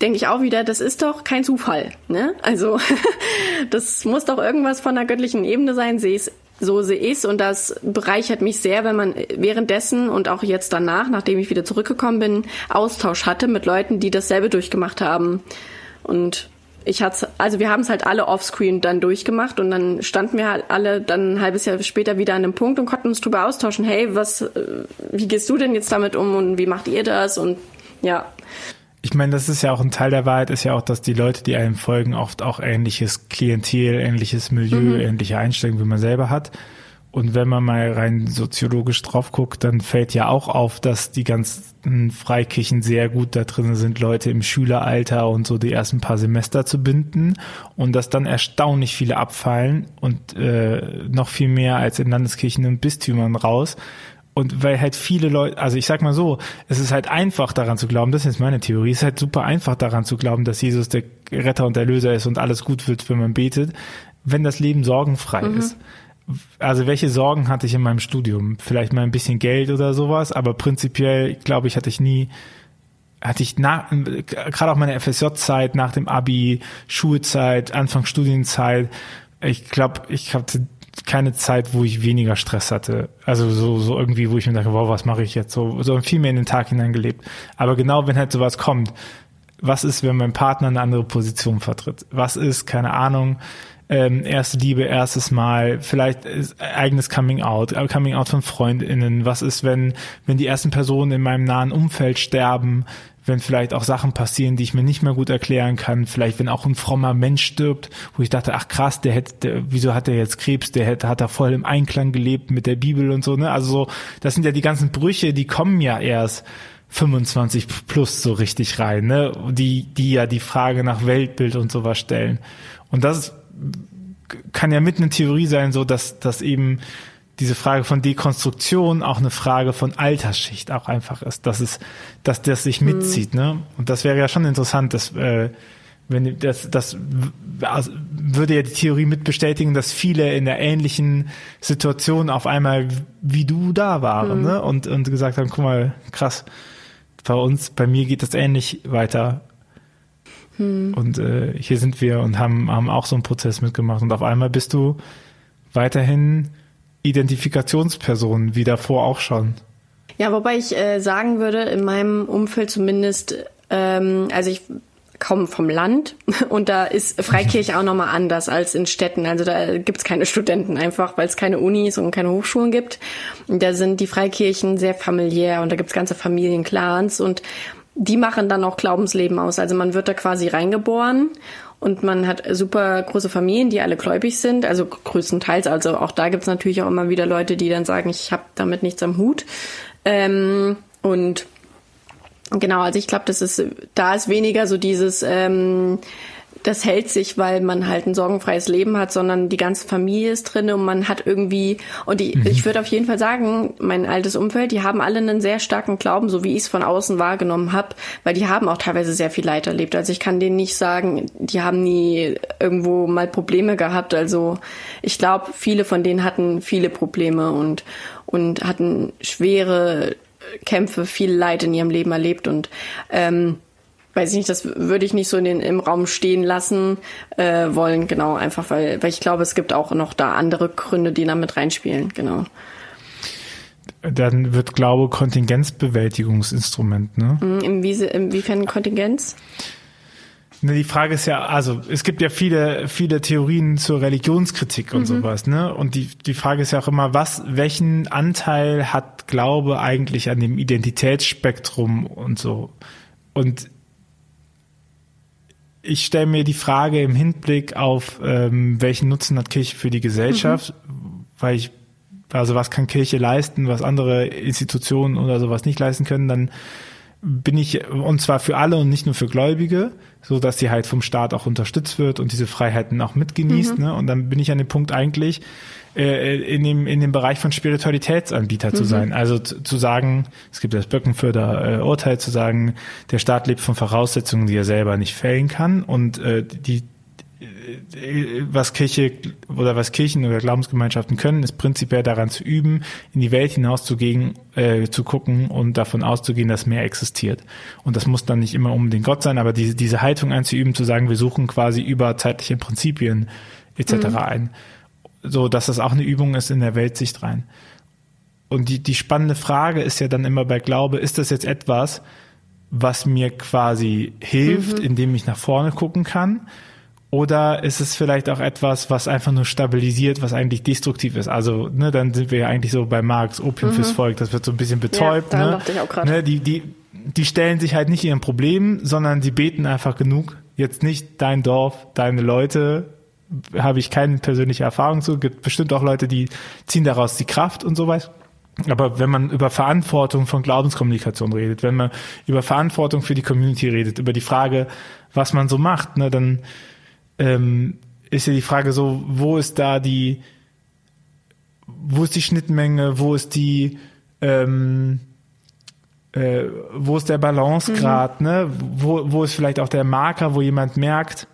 denke ich auch wieder, das ist doch kein Zufall. Ne? Also das muss doch irgendwas von der göttlichen Ebene sein. Sehe es so sehe ich und das bereichert mich sehr, wenn man währenddessen und auch jetzt danach, nachdem ich wieder zurückgekommen bin, Austausch hatte mit Leuten, die dasselbe durchgemacht haben. Und ich hatte, also wir haben es halt alle offscreen dann durchgemacht und dann standen wir halt alle dann ein halbes Jahr später wieder an einem Punkt und konnten uns drüber austauschen. Hey, was, äh, wie gehst du denn jetzt damit um und wie macht ihr das? Und ja. Ich meine, das ist ja auch ein Teil der Wahrheit, ist ja auch, dass die Leute, die einem folgen, oft auch ähnliches Klientel, ähnliches Milieu, mhm. ähnliche Einstellungen, wie man selber hat. Und wenn man mal rein soziologisch drauf guckt, dann fällt ja auch auf, dass die ganzen Freikirchen sehr gut da drin sind, Leute im Schüleralter und so die ersten paar Semester zu binden und dass dann erstaunlich viele abfallen und äh, noch viel mehr als in Landeskirchen und Bistümern raus, und weil halt viele Leute, also ich sag mal so, es ist halt einfach daran zu glauben, das ist jetzt meine Theorie, es ist halt super einfach daran zu glauben, dass Jesus der Retter und Erlöser ist und alles gut wird, wenn man betet, wenn das Leben sorgenfrei mhm. ist. Also welche Sorgen hatte ich in meinem Studium? Vielleicht mal ein bisschen Geld oder sowas, aber prinzipiell, glaube ich, hatte ich nie, hatte ich nach, gerade auch meine FSJ-Zeit, nach dem Abi, Schulzeit, Anfang Studienzeit, ich glaube, ich hatte keine Zeit, wo ich weniger Stress hatte. Also so, so irgendwie, wo ich mir dachte, wow, was mache ich jetzt? So, so viel mehr in den Tag hineingelebt. Aber genau, wenn halt sowas kommt, was ist, wenn mein Partner eine andere Position vertritt? Was ist, keine Ahnung, ähm, erste Liebe, erstes Mal, vielleicht eigenes Coming Out, äh, Coming Out von FreundInnen. Was ist, wenn, wenn die ersten Personen in meinem nahen Umfeld sterben? Wenn vielleicht auch Sachen passieren, die ich mir nicht mehr gut erklären kann, vielleicht wenn auch ein frommer Mensch stirbt, wo ich dachte, ach krass, der hätte, der, wieso hat der jetzt Krebs, der hätte, hat er voll im Einklang gelebt mit der Bibel und so, ne? Also so, das sind ja die ganzen Brüche, die kommen ja erst 25 plus so richtig rein, ne? Die, die ja die Frage nach Weltbild und sowas stellen. Und das kann ja mit eine Theorie sein, so dass, dass eben diese Frage von Dekonstruktion auch eine Frage von Altersschicht auch einfach ist, dass es, dass das sich hm. mitzieht, ne? Und das wäre ja schon interessant, dass äh, wenn das, das also würde ja die Theorie mit bestätigen, dass viele in der ähnlichen Situation auf einmal wie du da waren, mhm. ne? Und und gesagt haben, guck mal, krass, bei uns, bei mir geht das ähnlich weiter. Mhm. Und äh, hier sind wir und haben haben auch so einen Prozess mitgemacht und auf einmal bist du weiterhin Identifikationspersonen wie davor auch schon. Ja, wobei ich äh, sagen würde, in meinem Umfeld zumindest, ähm, also ich komme vom Land und da ist Freikirche auch nochmal anders als in Städten. Also da gibt's keine Studenten einfach, weil es keine Unis und keine Hochschulen gibt. Und da sind die Freikirchen sehr familiär und da gibt's ganze Familienclans und die machen dann auch Glaubensleben aus. Also man wird da quasi reingeboren und man hat super große Familien, die alle gläubig sind, also größtenteils. Also auch da gibt's natürlich auch immer wieder Leute, die dann sagen, ich habe damit nichts am Hut. Ähm, und genau, also ich glaube, das ist, da ist weniger so dieses, ähm, das hält sich, weil man halt ein sorgenfreies Leben hat, sondern die ganze Familie ist drin und man hat irgendwie, und die, mhm. ich würde auf jeden Fall sagen, mein altes Umfeld, die haben alle einen sehr starken Glauben, so wie ich es von außen wahrgenommen habe, weil die haben auch teilweise sehr viel Leid erlebt. Also ich kann denen nicht sagen, die haben nie irgendwo mal Probleme gehabt. Also ich glaube, viele von denen hatten viele Probleme und, und hatten schwere Kämpfe, viel Leid in ihrem Leben erlebt und ähm, weiß ich nicht, das würde ich nicht so in den, im Raum stehen lassen äh, wollen, genau, einfach weil, weil ich glaube, es gibt auch noch da andere Gründe, die da mit reinspielen, genau. Dann wird Glaube Kontingenzbewältigungsinstrument, ne? Mhm, Inwie, inwiefern Kontingenz? Die Frage ist ja, also es gibt ja viele, viele Theorien zur Religionskritik und mhm. sowas, ne? Und die, die Frage ist ja auch immer, was, welchen Anteil hat Glaube eigentlich an dem Identitätsspektrum und so? Und ich stelle mir die Frage im Hinblick auf, ähm, welchen Nutzen hat Kirche für die Gesellschaft, mhm. weil ich, also was kann Kirche leisten, was andere Institutionen oder sowas nicht leisten können, dann bin ich, und zwar für alle und nicht nur für Gläubige, so dass sie halt vom Staat auch unterstützt wird und diese Freiheiten auch mitgenießt. Mhm. Ne? Und dann bin ich an dem Punkt eigentlich, äh, in dem in dem Bereich von Spiritualitätsanbieter mhm. zu sein. Also zu, zu, sagen, es gibt das Böckenförder äh, Urteil zu sagen, der Staat lebt von Voraussetzungen, die er selber nicht fällen kann und äh, die was Kirche oder was Kirchen oder Glaubensgemeinschaften können, ist prinzipiell daran zu üben, in die Welt hinauszugehen, äh, zu gucken und davon auszugehen, dass mehr existiert. Und das muss dann nicht immer unbedingt Gott sein, aber diese, diese Haltung einzuüben, zu sagen, wir suchen quasi über zeitliche Prinzipien etc. Mhm. ein, so dass das auch eine Übung ist in der Weltsicht rein. Und die, die spannende Frage ist ja dann immer bei Glaube, ist das jetzt etwas, was mir quasi hilft, mhm. indem ich nach vorne gucken kann? Oder ist es vielleicht auch etwas, was einfach nur stabilisiert, was eigentlich destruktiv ist? Also, ne, dann sind wir ja eigentlich so bei Marx, Opium mhm. fürs Volk, das wird so ein bisschen betäubt. Ja, ne? Ich auch grad. ne, die, die, die stellen sich halt nicht ihren Problemen, sondern die beten einfach genug. Jetzt nicht dein Dorf, deine Leute, habe ich keine persönliche Erfahrung zu. Gibt bestimmt auch Leute, die ziehen daraus die Kraft und sowas. Aber wenn man über Verantwortung von Glaubenskommunikation redet, wenn man über Verantwortung für die Community redet, über die Frage, was man so macht, ne, dann ähm, ist ja die Frage so, wo ist da die, wo ist die Schnittmenge, wo ist die, ähm, äh, wo ist der Balancegrad, mhm. ne? Wo, wo ist vielleicht auch der Marker, wo jemand merkt,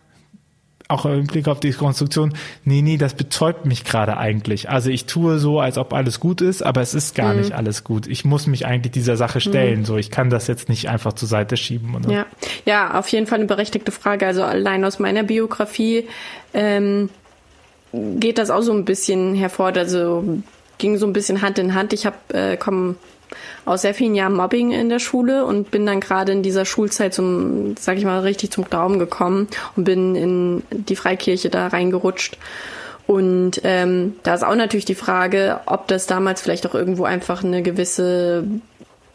auch im Blick auf die Konstruktion, nee, nee, das betäubt mich gerade eigentlich. Also ich tue so, als ob alles gut ist, aber es ist gar mhm. nicht alles gut. Ich muss mich eigentlich dieser Sache stellen. Mhm. So, ich kann das jetzt nicht einfach zur Seite schieben. Oder? Ja. ja, auf jeden Fall eine berechtigte Frage. Also allein aus meiner Biografie ähm, geht das auch so ein bisschen hervor. Also ging so ein bisschen Hand in Hand. Ich habe äh, komme aus sehr vielen Jahren Mobbing in der Schule und bin dann gerade in dieser Schulzeit zum, sag ich mal, richtig zum Glauben gekommen und bin in die Freikirche da reingerutscht. Und ähm, da ist auch natürlich die Frage, ob das damals vielleicht auch irgendwo einfach eine gewisse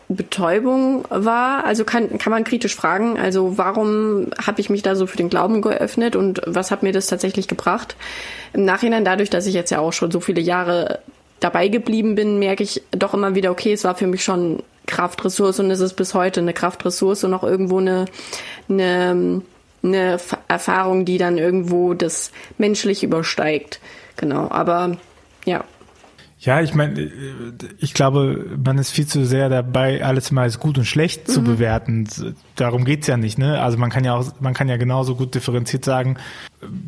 Betäubung war. Also kann, kann man kritisch fragen, also warum habe ich mich da so für den Glauben geöffnet und was hat mir das tatsächlich gebracht? Im Nachhinein, dadurch, dass ich jetzt ja auch schon so viele Jahre dabei geblieben bin, merke ich doch immer wieder, okay, es war für mich schon Kraftressource und es ist bis heute eine Kraftressource und auch irgendwo eine, eine, eine Erfahrung, die dann irgendwo das menschlich übersteigt. Genau, aber ja. Ja, ich meine, ich glaube, man ist viel zu sehr dabei, alles mal als gut und schlecht mhm. zu bewerten. Darum geht's ja nicht, ne? Also man kann ja auch, man kann ja genauso gut differenziert sagen,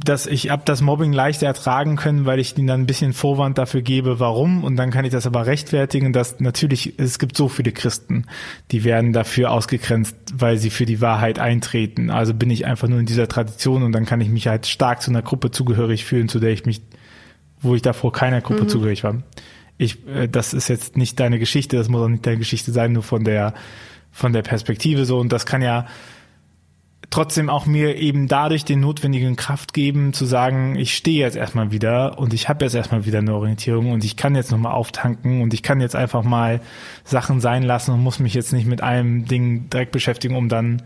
dass ich ab das Mobbing leichter ertragen können, weil ich ihnen dann ein bisschen Vorwand dafür gebe, warum. Und dann kann ich das aber rechtfertigen, dass natürlich, es gibt so viele Christen, die werden dafür ausgegrenzt, weil sie für die Wahrheit eintreten. Also bin ich einfach nur in dieser Tradition und dann kann ich mich halt stark zu einer Gruppe zugehörig fühlen, zu der ich mich, wo ich davor keiner Gruppe mhm. zugehörig war. Ich, äh, das ist jetzt nicht deine Geschichte, das muss auch nicht deine Geschichte sein, nur von der, von der Perspektive so. Und das kann ja, trotzdem auch mir eben dadurch den notwendigen Kraft geben, zu sagen, ich stehe jetzt erstmal wieder und ich habe jetzt erstmal wieder eine Orientierung und ich kann jetzt nochmal auftanken und ich kann jetzt einfach mal Sachen sein lassen und muss mich jetzt nicht mit einem Ding direkt beschäftigen, um dann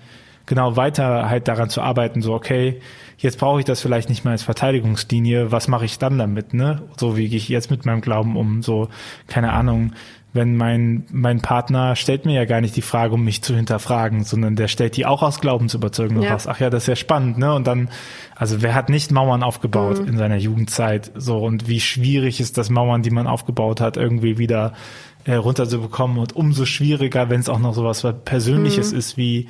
genau weiter halt daran zu arbeiten, so okay, jetzt brauche ich das vielleicht nicht mehr als Verteidigungslinie, was mache ich dann damit, ne? So wie gehe ich jetzt mit meinem Glauben um, so, keine Ahnung, wenn mein, mein Partner stellt mir ja gar nicht die Frage, um mich zu hinterfragen, sondern der stellt die auch aus Glaubensüberzeugung ja. raus. Ach ja, das ist ja spannend, ne? Und dann, also wer hat nicht Mauern aufgebaut mhm. in seiner Jugendzeit? So, und wie schwierig ist das Mauern, die man aufgebaut hat, irgendwie wieder äh, runterzubekommen und umso schwieriger, wenn es auch noch sowas Persönliches mhm. ist wie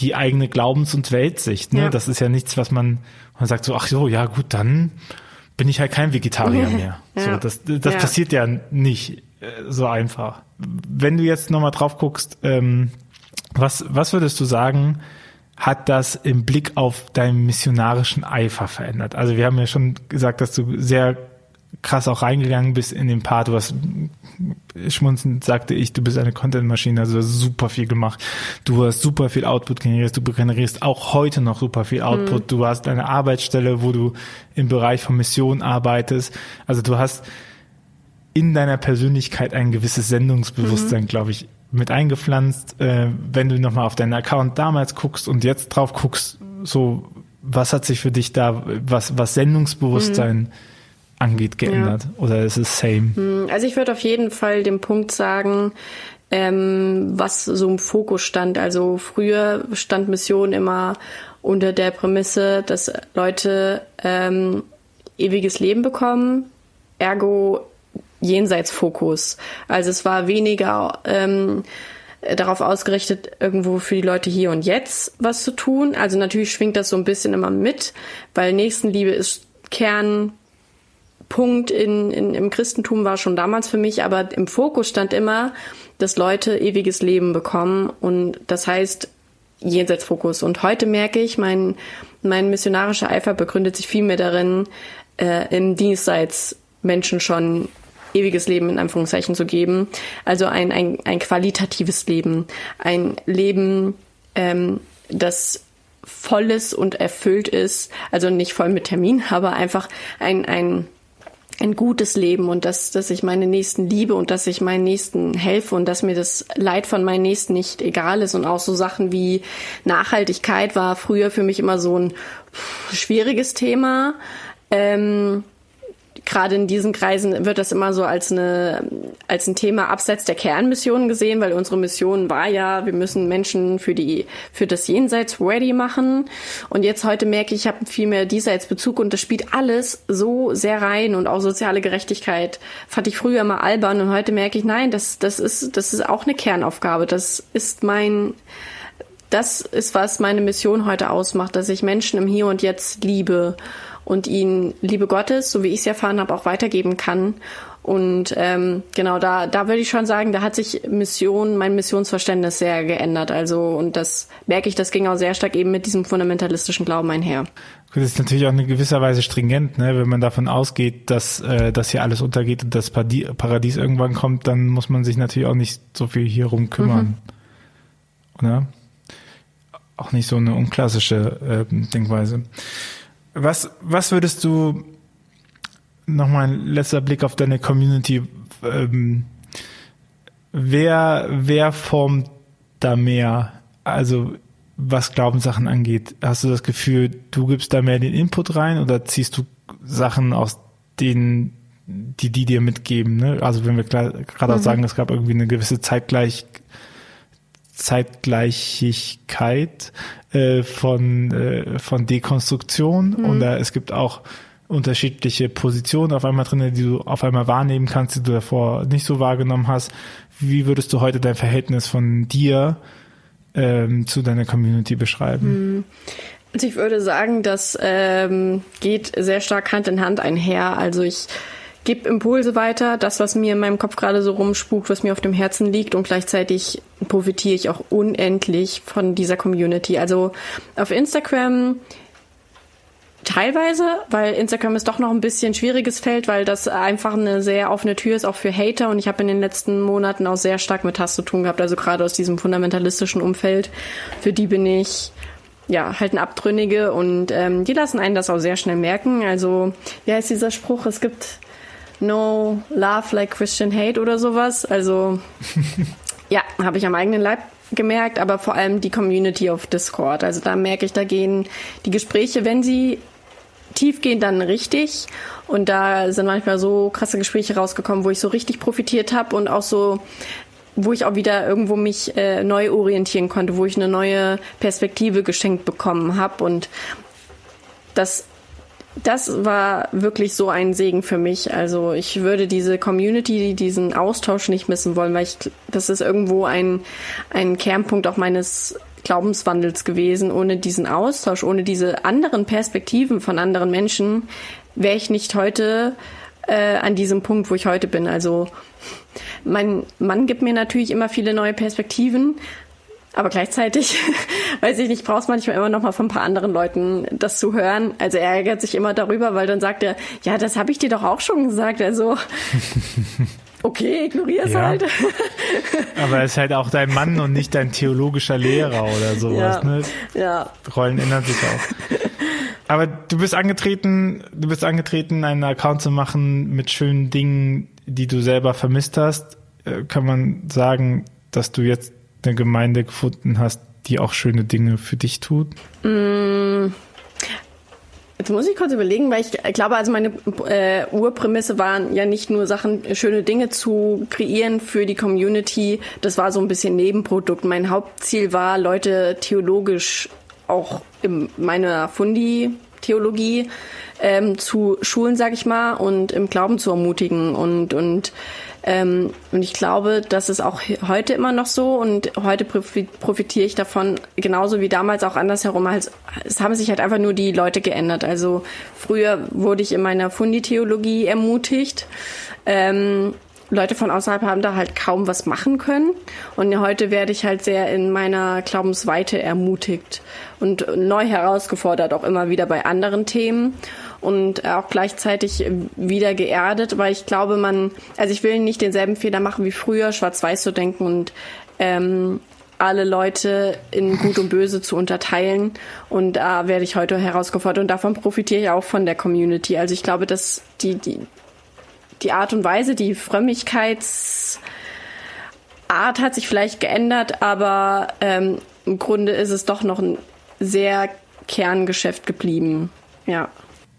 die eigene Glaubens- und Weltsicht, ne? Ja. Das ist ja nichts, was man, man sagt so, ach so, ja gut, dann bin ich halt kein Vegetarier mehr. ja. So, das, das ja. passiert ja nicht äh, so einfach. Wenn du jetzt nochmal drauf guckst, ähm, was, was würdest du sagen, hat das im Blick auf deinen missionarischen Eifer verändert? Also wir haben ja schon gesagt, dass du sehr krass auch reingegangen bist in den Part. Du hast schmunzend sagte ich, du bist eine Content-Maschine, also du hast super viel gemacht. Du hast super viel Output generiert, du generierst auch heute noch super viel Output. Mhm. Du hast eine Arbeitsstelle, wo du im Bereich von Mission arbeitest. Also du hast in deiner Persönlichkeit ein gewisses Sendungsbewusstsein, mhm. glaube ich, mit eingepflanzt. Äh, wenn du nochmal auf deinen Account damals guckst und jetzt drauf guckst, so, was hat sich für dich da, was, was Sendungsbewusstsein mhm angeht, geändert? Ja. Oder ist es same? Hm, also ich würde auf jeden Fall den Punkt sagen, ähm, was so im Fokus stand. Also früher stand Mission immer unter der Prämisse, dass Leute ähm, ewiges Leben bekommen, ergo Jenseitsfokus. Also es war weniger ähm, darauf ausgerichtet, irgendwo für die Leute hier und jetzt was zu tun. Also natürlich schwingt das so ein bisschen immer mit, weil Nächstenliebe ist Kern Punkt in, in, im Christentum war schon damals für mich, aber im Fokus stand immer, dass Leute ewiges Leben bekommen und das heißt Jenseitsfokus. Und heute merke ich, mein, mein missionarischer Eifer begründet sich viel mehr darin, äh, im Dienstseits Menschen schon ewiges Leben in Anführungszeichen zu geben. Also ein, ein, ein qualitatives Leben. Ein Leben, ähm, das volles und erfüllt ist. Also nicht voll mit Termin, aber einfach ein, ein ein gutes Leben und dass, dass ich meine Nächsten liebe und dass ich meinen Nächsten helfe und dass mir das Leid von meinen Nächsten nicht egal ist und auch so Sachen wie Nachhaltigkeit war früher für mich immer so ein schwieriges Thema. Ähm, gerade in diesen Kreisen wird das immer so als eine als ein Thema abseits der Kernmission gesehen, weil unsere Mission war ja, wir müssen Menschen für die für das Jenseits ready machen. Und jetzt heute merke ich, ich habe viel mehr Diesseitsbezug und das spielt alles so sehr rein und auch soziale Gerechtigkeit fand ich früher immer albern und heute merke ich, nein, das das ist das ist auch eine Kernaufgabe. Das ist mein das ist was meine Mission heute ausmacht, dass ich Menschen im Hier und Jetzt liebe und ihnen Liebe Gottes, so wie ich es erfahren habe, auch weitergeben kann. Und ähm, genau, da, da würde ich schon sagen, da hat sich Mission, mein Missionsverständnis sehr geändert. Also, und das merke ich, das ging auch sehr stark eben mit diesem fundamentalistischen Glauben einher. Das ist natürlich auch in gewisser Weise stringent, ne? wenn man davon ausgeht, dass, äh, dass hier alles untergeht und das Paradies irgendwann kommt, dann muss man sich natürlich auch nicht so viel hierum kümmern. Mhm. Oder? Auch nicht so eine unklassische äh, Denkweise. Was, was würdest du, nochmal ein letzter Blick auf deine Community, ähm, wer, wer formt da mehr? Also, was Glaubenssachen angeht, hast du das Gefühl, du gibst da mehr den Input rein oder ziehst du Sachen aus denen, die die dir mitgeben? Ne? Also wenn wir gerade mhm. auch sagen, es gab irgendwie eine gewisse Zeitgleich, Zeitgleichigkeit äh, von, äh, von Dekonstruktion mhm. und es gibt auch unterschiedliche Positionen auf einmal drin, die du auf einmal wahrnehmen kannst, die du davor nicht so wahrgenommen hast. Wie würdest du heute dein Verhältnis von dir ähm, zu deiner Community beschreiben? Mhm. Also ich würde sagen, das ähm, geht sehr stark Hand in Hand einher. Also ich gebe Impulse weiter, das, was mir in meinem Kopf gerade so rumspukt, was mir auf dem Herzen liegt und gleichzeitig profitiere ich auch unendlich von dieser Community. Also auf Instagram Teilweise, weil Instagram ist doch noch ein bisschen schwieriges Feld, weil das einfach eine sehr offene Tür ist, auch für Hater. Und ich habe in den letzten Monaten auch sehr stark mit Hass zu tun gehabt, also gerade aus diesem fundamentalistischen Umfeld. Für die bin ich ja halt ein Abtrünnige und ähm, die lassen einen das auch sehr schnell merken. Also, wie heißt dieser Spruch? Es gibt No Love Like Christian Hate oder sowas. Also ja, habe ich am eigenen Leib gemerkt, aber vor allem die Community auf Discord. Also da merke ich, da gehen die Gespräche, wenn sie tief gehen, dann richtig. Und da sind manchmal so krasse Gespräche rausgekommen, wo ich so richtig profitiert habe und auch so wo ich auch wieder irgendwo mich äh, neu orientieren konnte, wo ich eine neue Perspektive geschenkt bekommen habe und das das war wirklich so ein Segen für mich. Also ich würde diese Community, diesen Austausch nicht missen wollen, weil ich, das ist irgendwo ein, ein Kernpunkt auch meines Glaubenswandels gewesen. Ohne diesen Austausch, ohne diese anderen Perspektiven von anderen Menschen, wäre ich nicht heute äh, an diesem Punkt, wo ich heute bin. Also mein Mann gibt mir natürlich immer viele neue Perspektiven, aber gleichzeitig, weiß ich nicht, brauchst manchmal immer noch mal von ein paar anderen Leuten das zu hören. Also er ärgert sich immer darüber, weil dann sagt er, ja, das habe ich dir doch auch schon gesagt. Also okay, ignorier es ja. halt. aber er ist halt auch dein Mann und nicht dein theologischer Lehrer oder sowas. Ja. Ne? ja. Rollen ändern sich auch. Aber du bist angetreten, du bist angetreten, einen Account zu machen mit schönen Dingen, die du selber vermisst hast. Äh, kann man sagen, dass du jetzt eine Gemeinde gefunden hast, die auch schöne Dinge für dich tut? Mm. Jetzt muss ich kurz überlegen, weil ich glaube, also meine äh, Urprämisse waren ja nicht nur Sachen, schöne Dinge zu kreieren für die Community. Das war so ein bisschen Nebenprodukt. Mein Hauptziel war, Leute theologisch auch in meiner Fundi-Theologie ähm, zu schulen, sag ich mal, und im Glauben zu ermutigen. Und, und, ähm, und ich glaube, das ist auch heute immer noch so und heute profitiere ich davon genauso wie damals auch andersherum. Also, es haben sich halt einfach nur die Leute geändert. Also früher wurde ich in meiner Fundi-Theologie ermutigt. Ähm, Leute von außerhalb haben da halt kaum was machen können. Und heute werde ich halt sehr in meiner Glaubensweite ermutigt und neu herausgefordert, auch immer wieder bei anderen Themen und auch gleichzeitig wieder geerdet, weil ich glaube, man, also ich will nicht denselben Fehler machen wie früher, schwarz-weiß zu denken und ähm, alle Leute in Gut und Böse zu unterteilen. Und da werde ich heute herausgefordert und davon profitiere ich auch von der Community. Also ich glaube, dass die, die, die Art und Weise, die Frömmigkeitsart hat sich vielleicht geändert, aber ähm, im Grunde ist es doch noch ein sehr Kerngeschäft geblieben. Ja.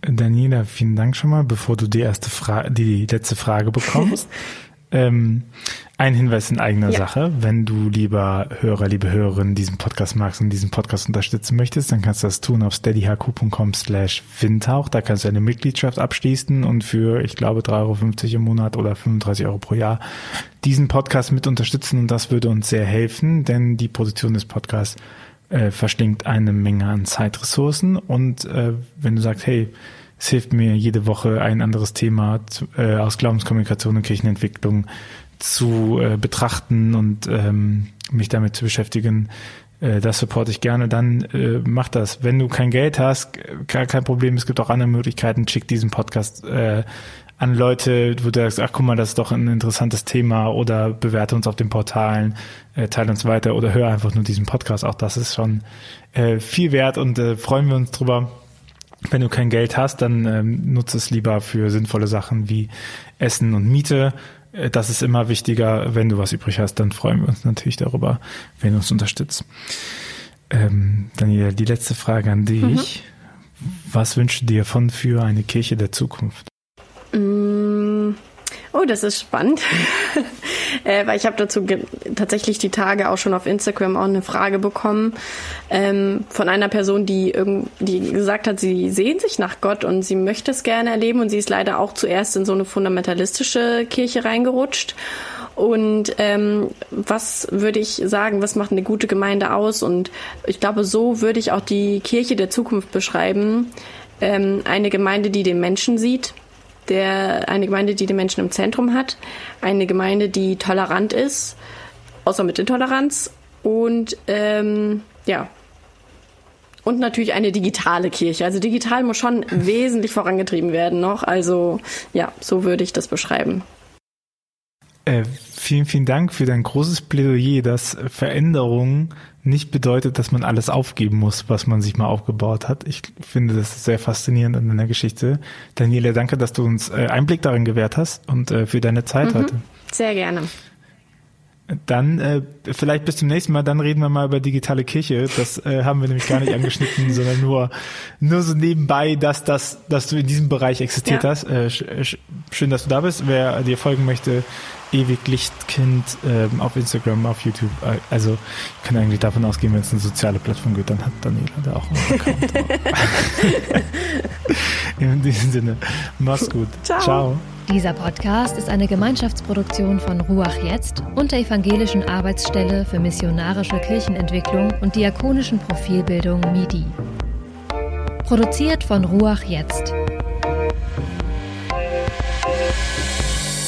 Daniela, vielen Dank schon mal, bevor du die erste Frage, die letzte Frage bekommst. ähm, ein Hinweis in eigener ja. Sache. Wenn du, lieber Hörer, liebe Hörerin, diesen Podcast magst und diesen Podcast unterstützen möchtest, dann kannst du das tun auf steadyhq.com slash windhauch. Da kannst du eine Mitgliedschaft abschließen und für, ich glaube, 3,50 Euro im Monat oder 35 Euro pro Jahr diesen Podcast mit unterstützen und das würde uns sehr helfen, denn die Position des Podcasts äh, verschlingt eine Menge an Zeitressourcen und äh, wenn du sagst, hey, es hilft mir jede Woche ein anderes Thema äh, aus Glaubenskommunikation und Kirchenentwicklung zu äh, betrachten und ähm, mich damit zu beschäftigen, äh, das supporte ich gerne, dann äh, mach das. Wenn du kein Geld hast, kein, kein Problem, es gibt auch andere Möglichkeiten, schick diesen Podcast äh, an Leute, wo du sagst, ach guck mal, das ist doch ein interessantes Thema oder bewerte uns auf den Portalen, äh, teile uns weiter oder hör einfach nur diesen Podcast. Auch das ist schon äh, viel wert und äh, freuen wir uns drüber. Wenn du kein Geld hast, dann ähm, nutze es lieber für sinnvolle Sachen wie Essen und Miete. Äh, das ist immer wichtiger. Wenn du was übrig hast, dann freuen wir uns natürlich darüber, wenn du uns unterstützt. Ähm, Daniela, die letzte Frage an dich. Mhm. Was wünschst du dir von für eine Kirche der Zukunft? Mm, oh, das ist spannend, äh, weil ich habe dazu tatsächlich die Tage auch schon auf Instagram auch eine Frage bekommen ähm, von einer Person, die, die gesagt hat, sie sehen sich nach Gott und sie möchte es gerne erleben und sie ist leider auch zuerst in so eine fundamentalistische Kirche reingerutscht. Und ähm, was würde ich sagen, was macht eine gute Gemeinde aus? Und ich glaube, so würde ich auch die Kirche der Zukunft beschreiben. Ähm, eine Gemeinde, die den Menschen sieht, der, eine Gemeinde, die den Menschen im Zentrum hat, eine Gemeinde, die tolerant ist, außer mit Intoleranz und ähm, ja. Und natürlich eine digitale Kirche. Also digital muss schon wesentlich vorangetrieben werden noch. Also ja, so würde ich das beschreiben. Äh, vielen, vielen Dank für dein großes Plädoyer, dass Veränderungen nicht bedeutet, dass man alles aufgeben muss, was man sich mal aufgebaut hat. Ich finde das sehr faszinierend an deiner Geschichte. Daniela, danke, dass du uns äh, Einblick darin gewährt hast und äh, für deine Zeit mhm, heute. Sehr gerne. Dann äh, vielleicht bis zum nächsten Mal, dann reden wir mal über digitale Kirche. Das äh, haben wir nämlich gar nicht angeschnitten, sondern nur nur so nebenbei, dass das, dass du in diesem Bereich existiert ja. hast. Äh, schön, dass du da bist. Wer dir folgen möchte, ewig Lichtkind ähm, auf Instagram, auf YouTube. Äh, also ich kann eigentlich davon ausgehen, wenn es eine soziale Plattform gibt, dann hat Daniela da auch einen Account. In diesem Sinne, mach's gut. Ciao. Ciao. Dieser Podcast ist eine Gemeinschaftsproduktion von Ruach Jetzt und der Evangelischen Arbeitsstelle für missionarische Kirchenentwicklung und diakonischen Profilbildung MIDI. Produziert von Ruach Jetzt.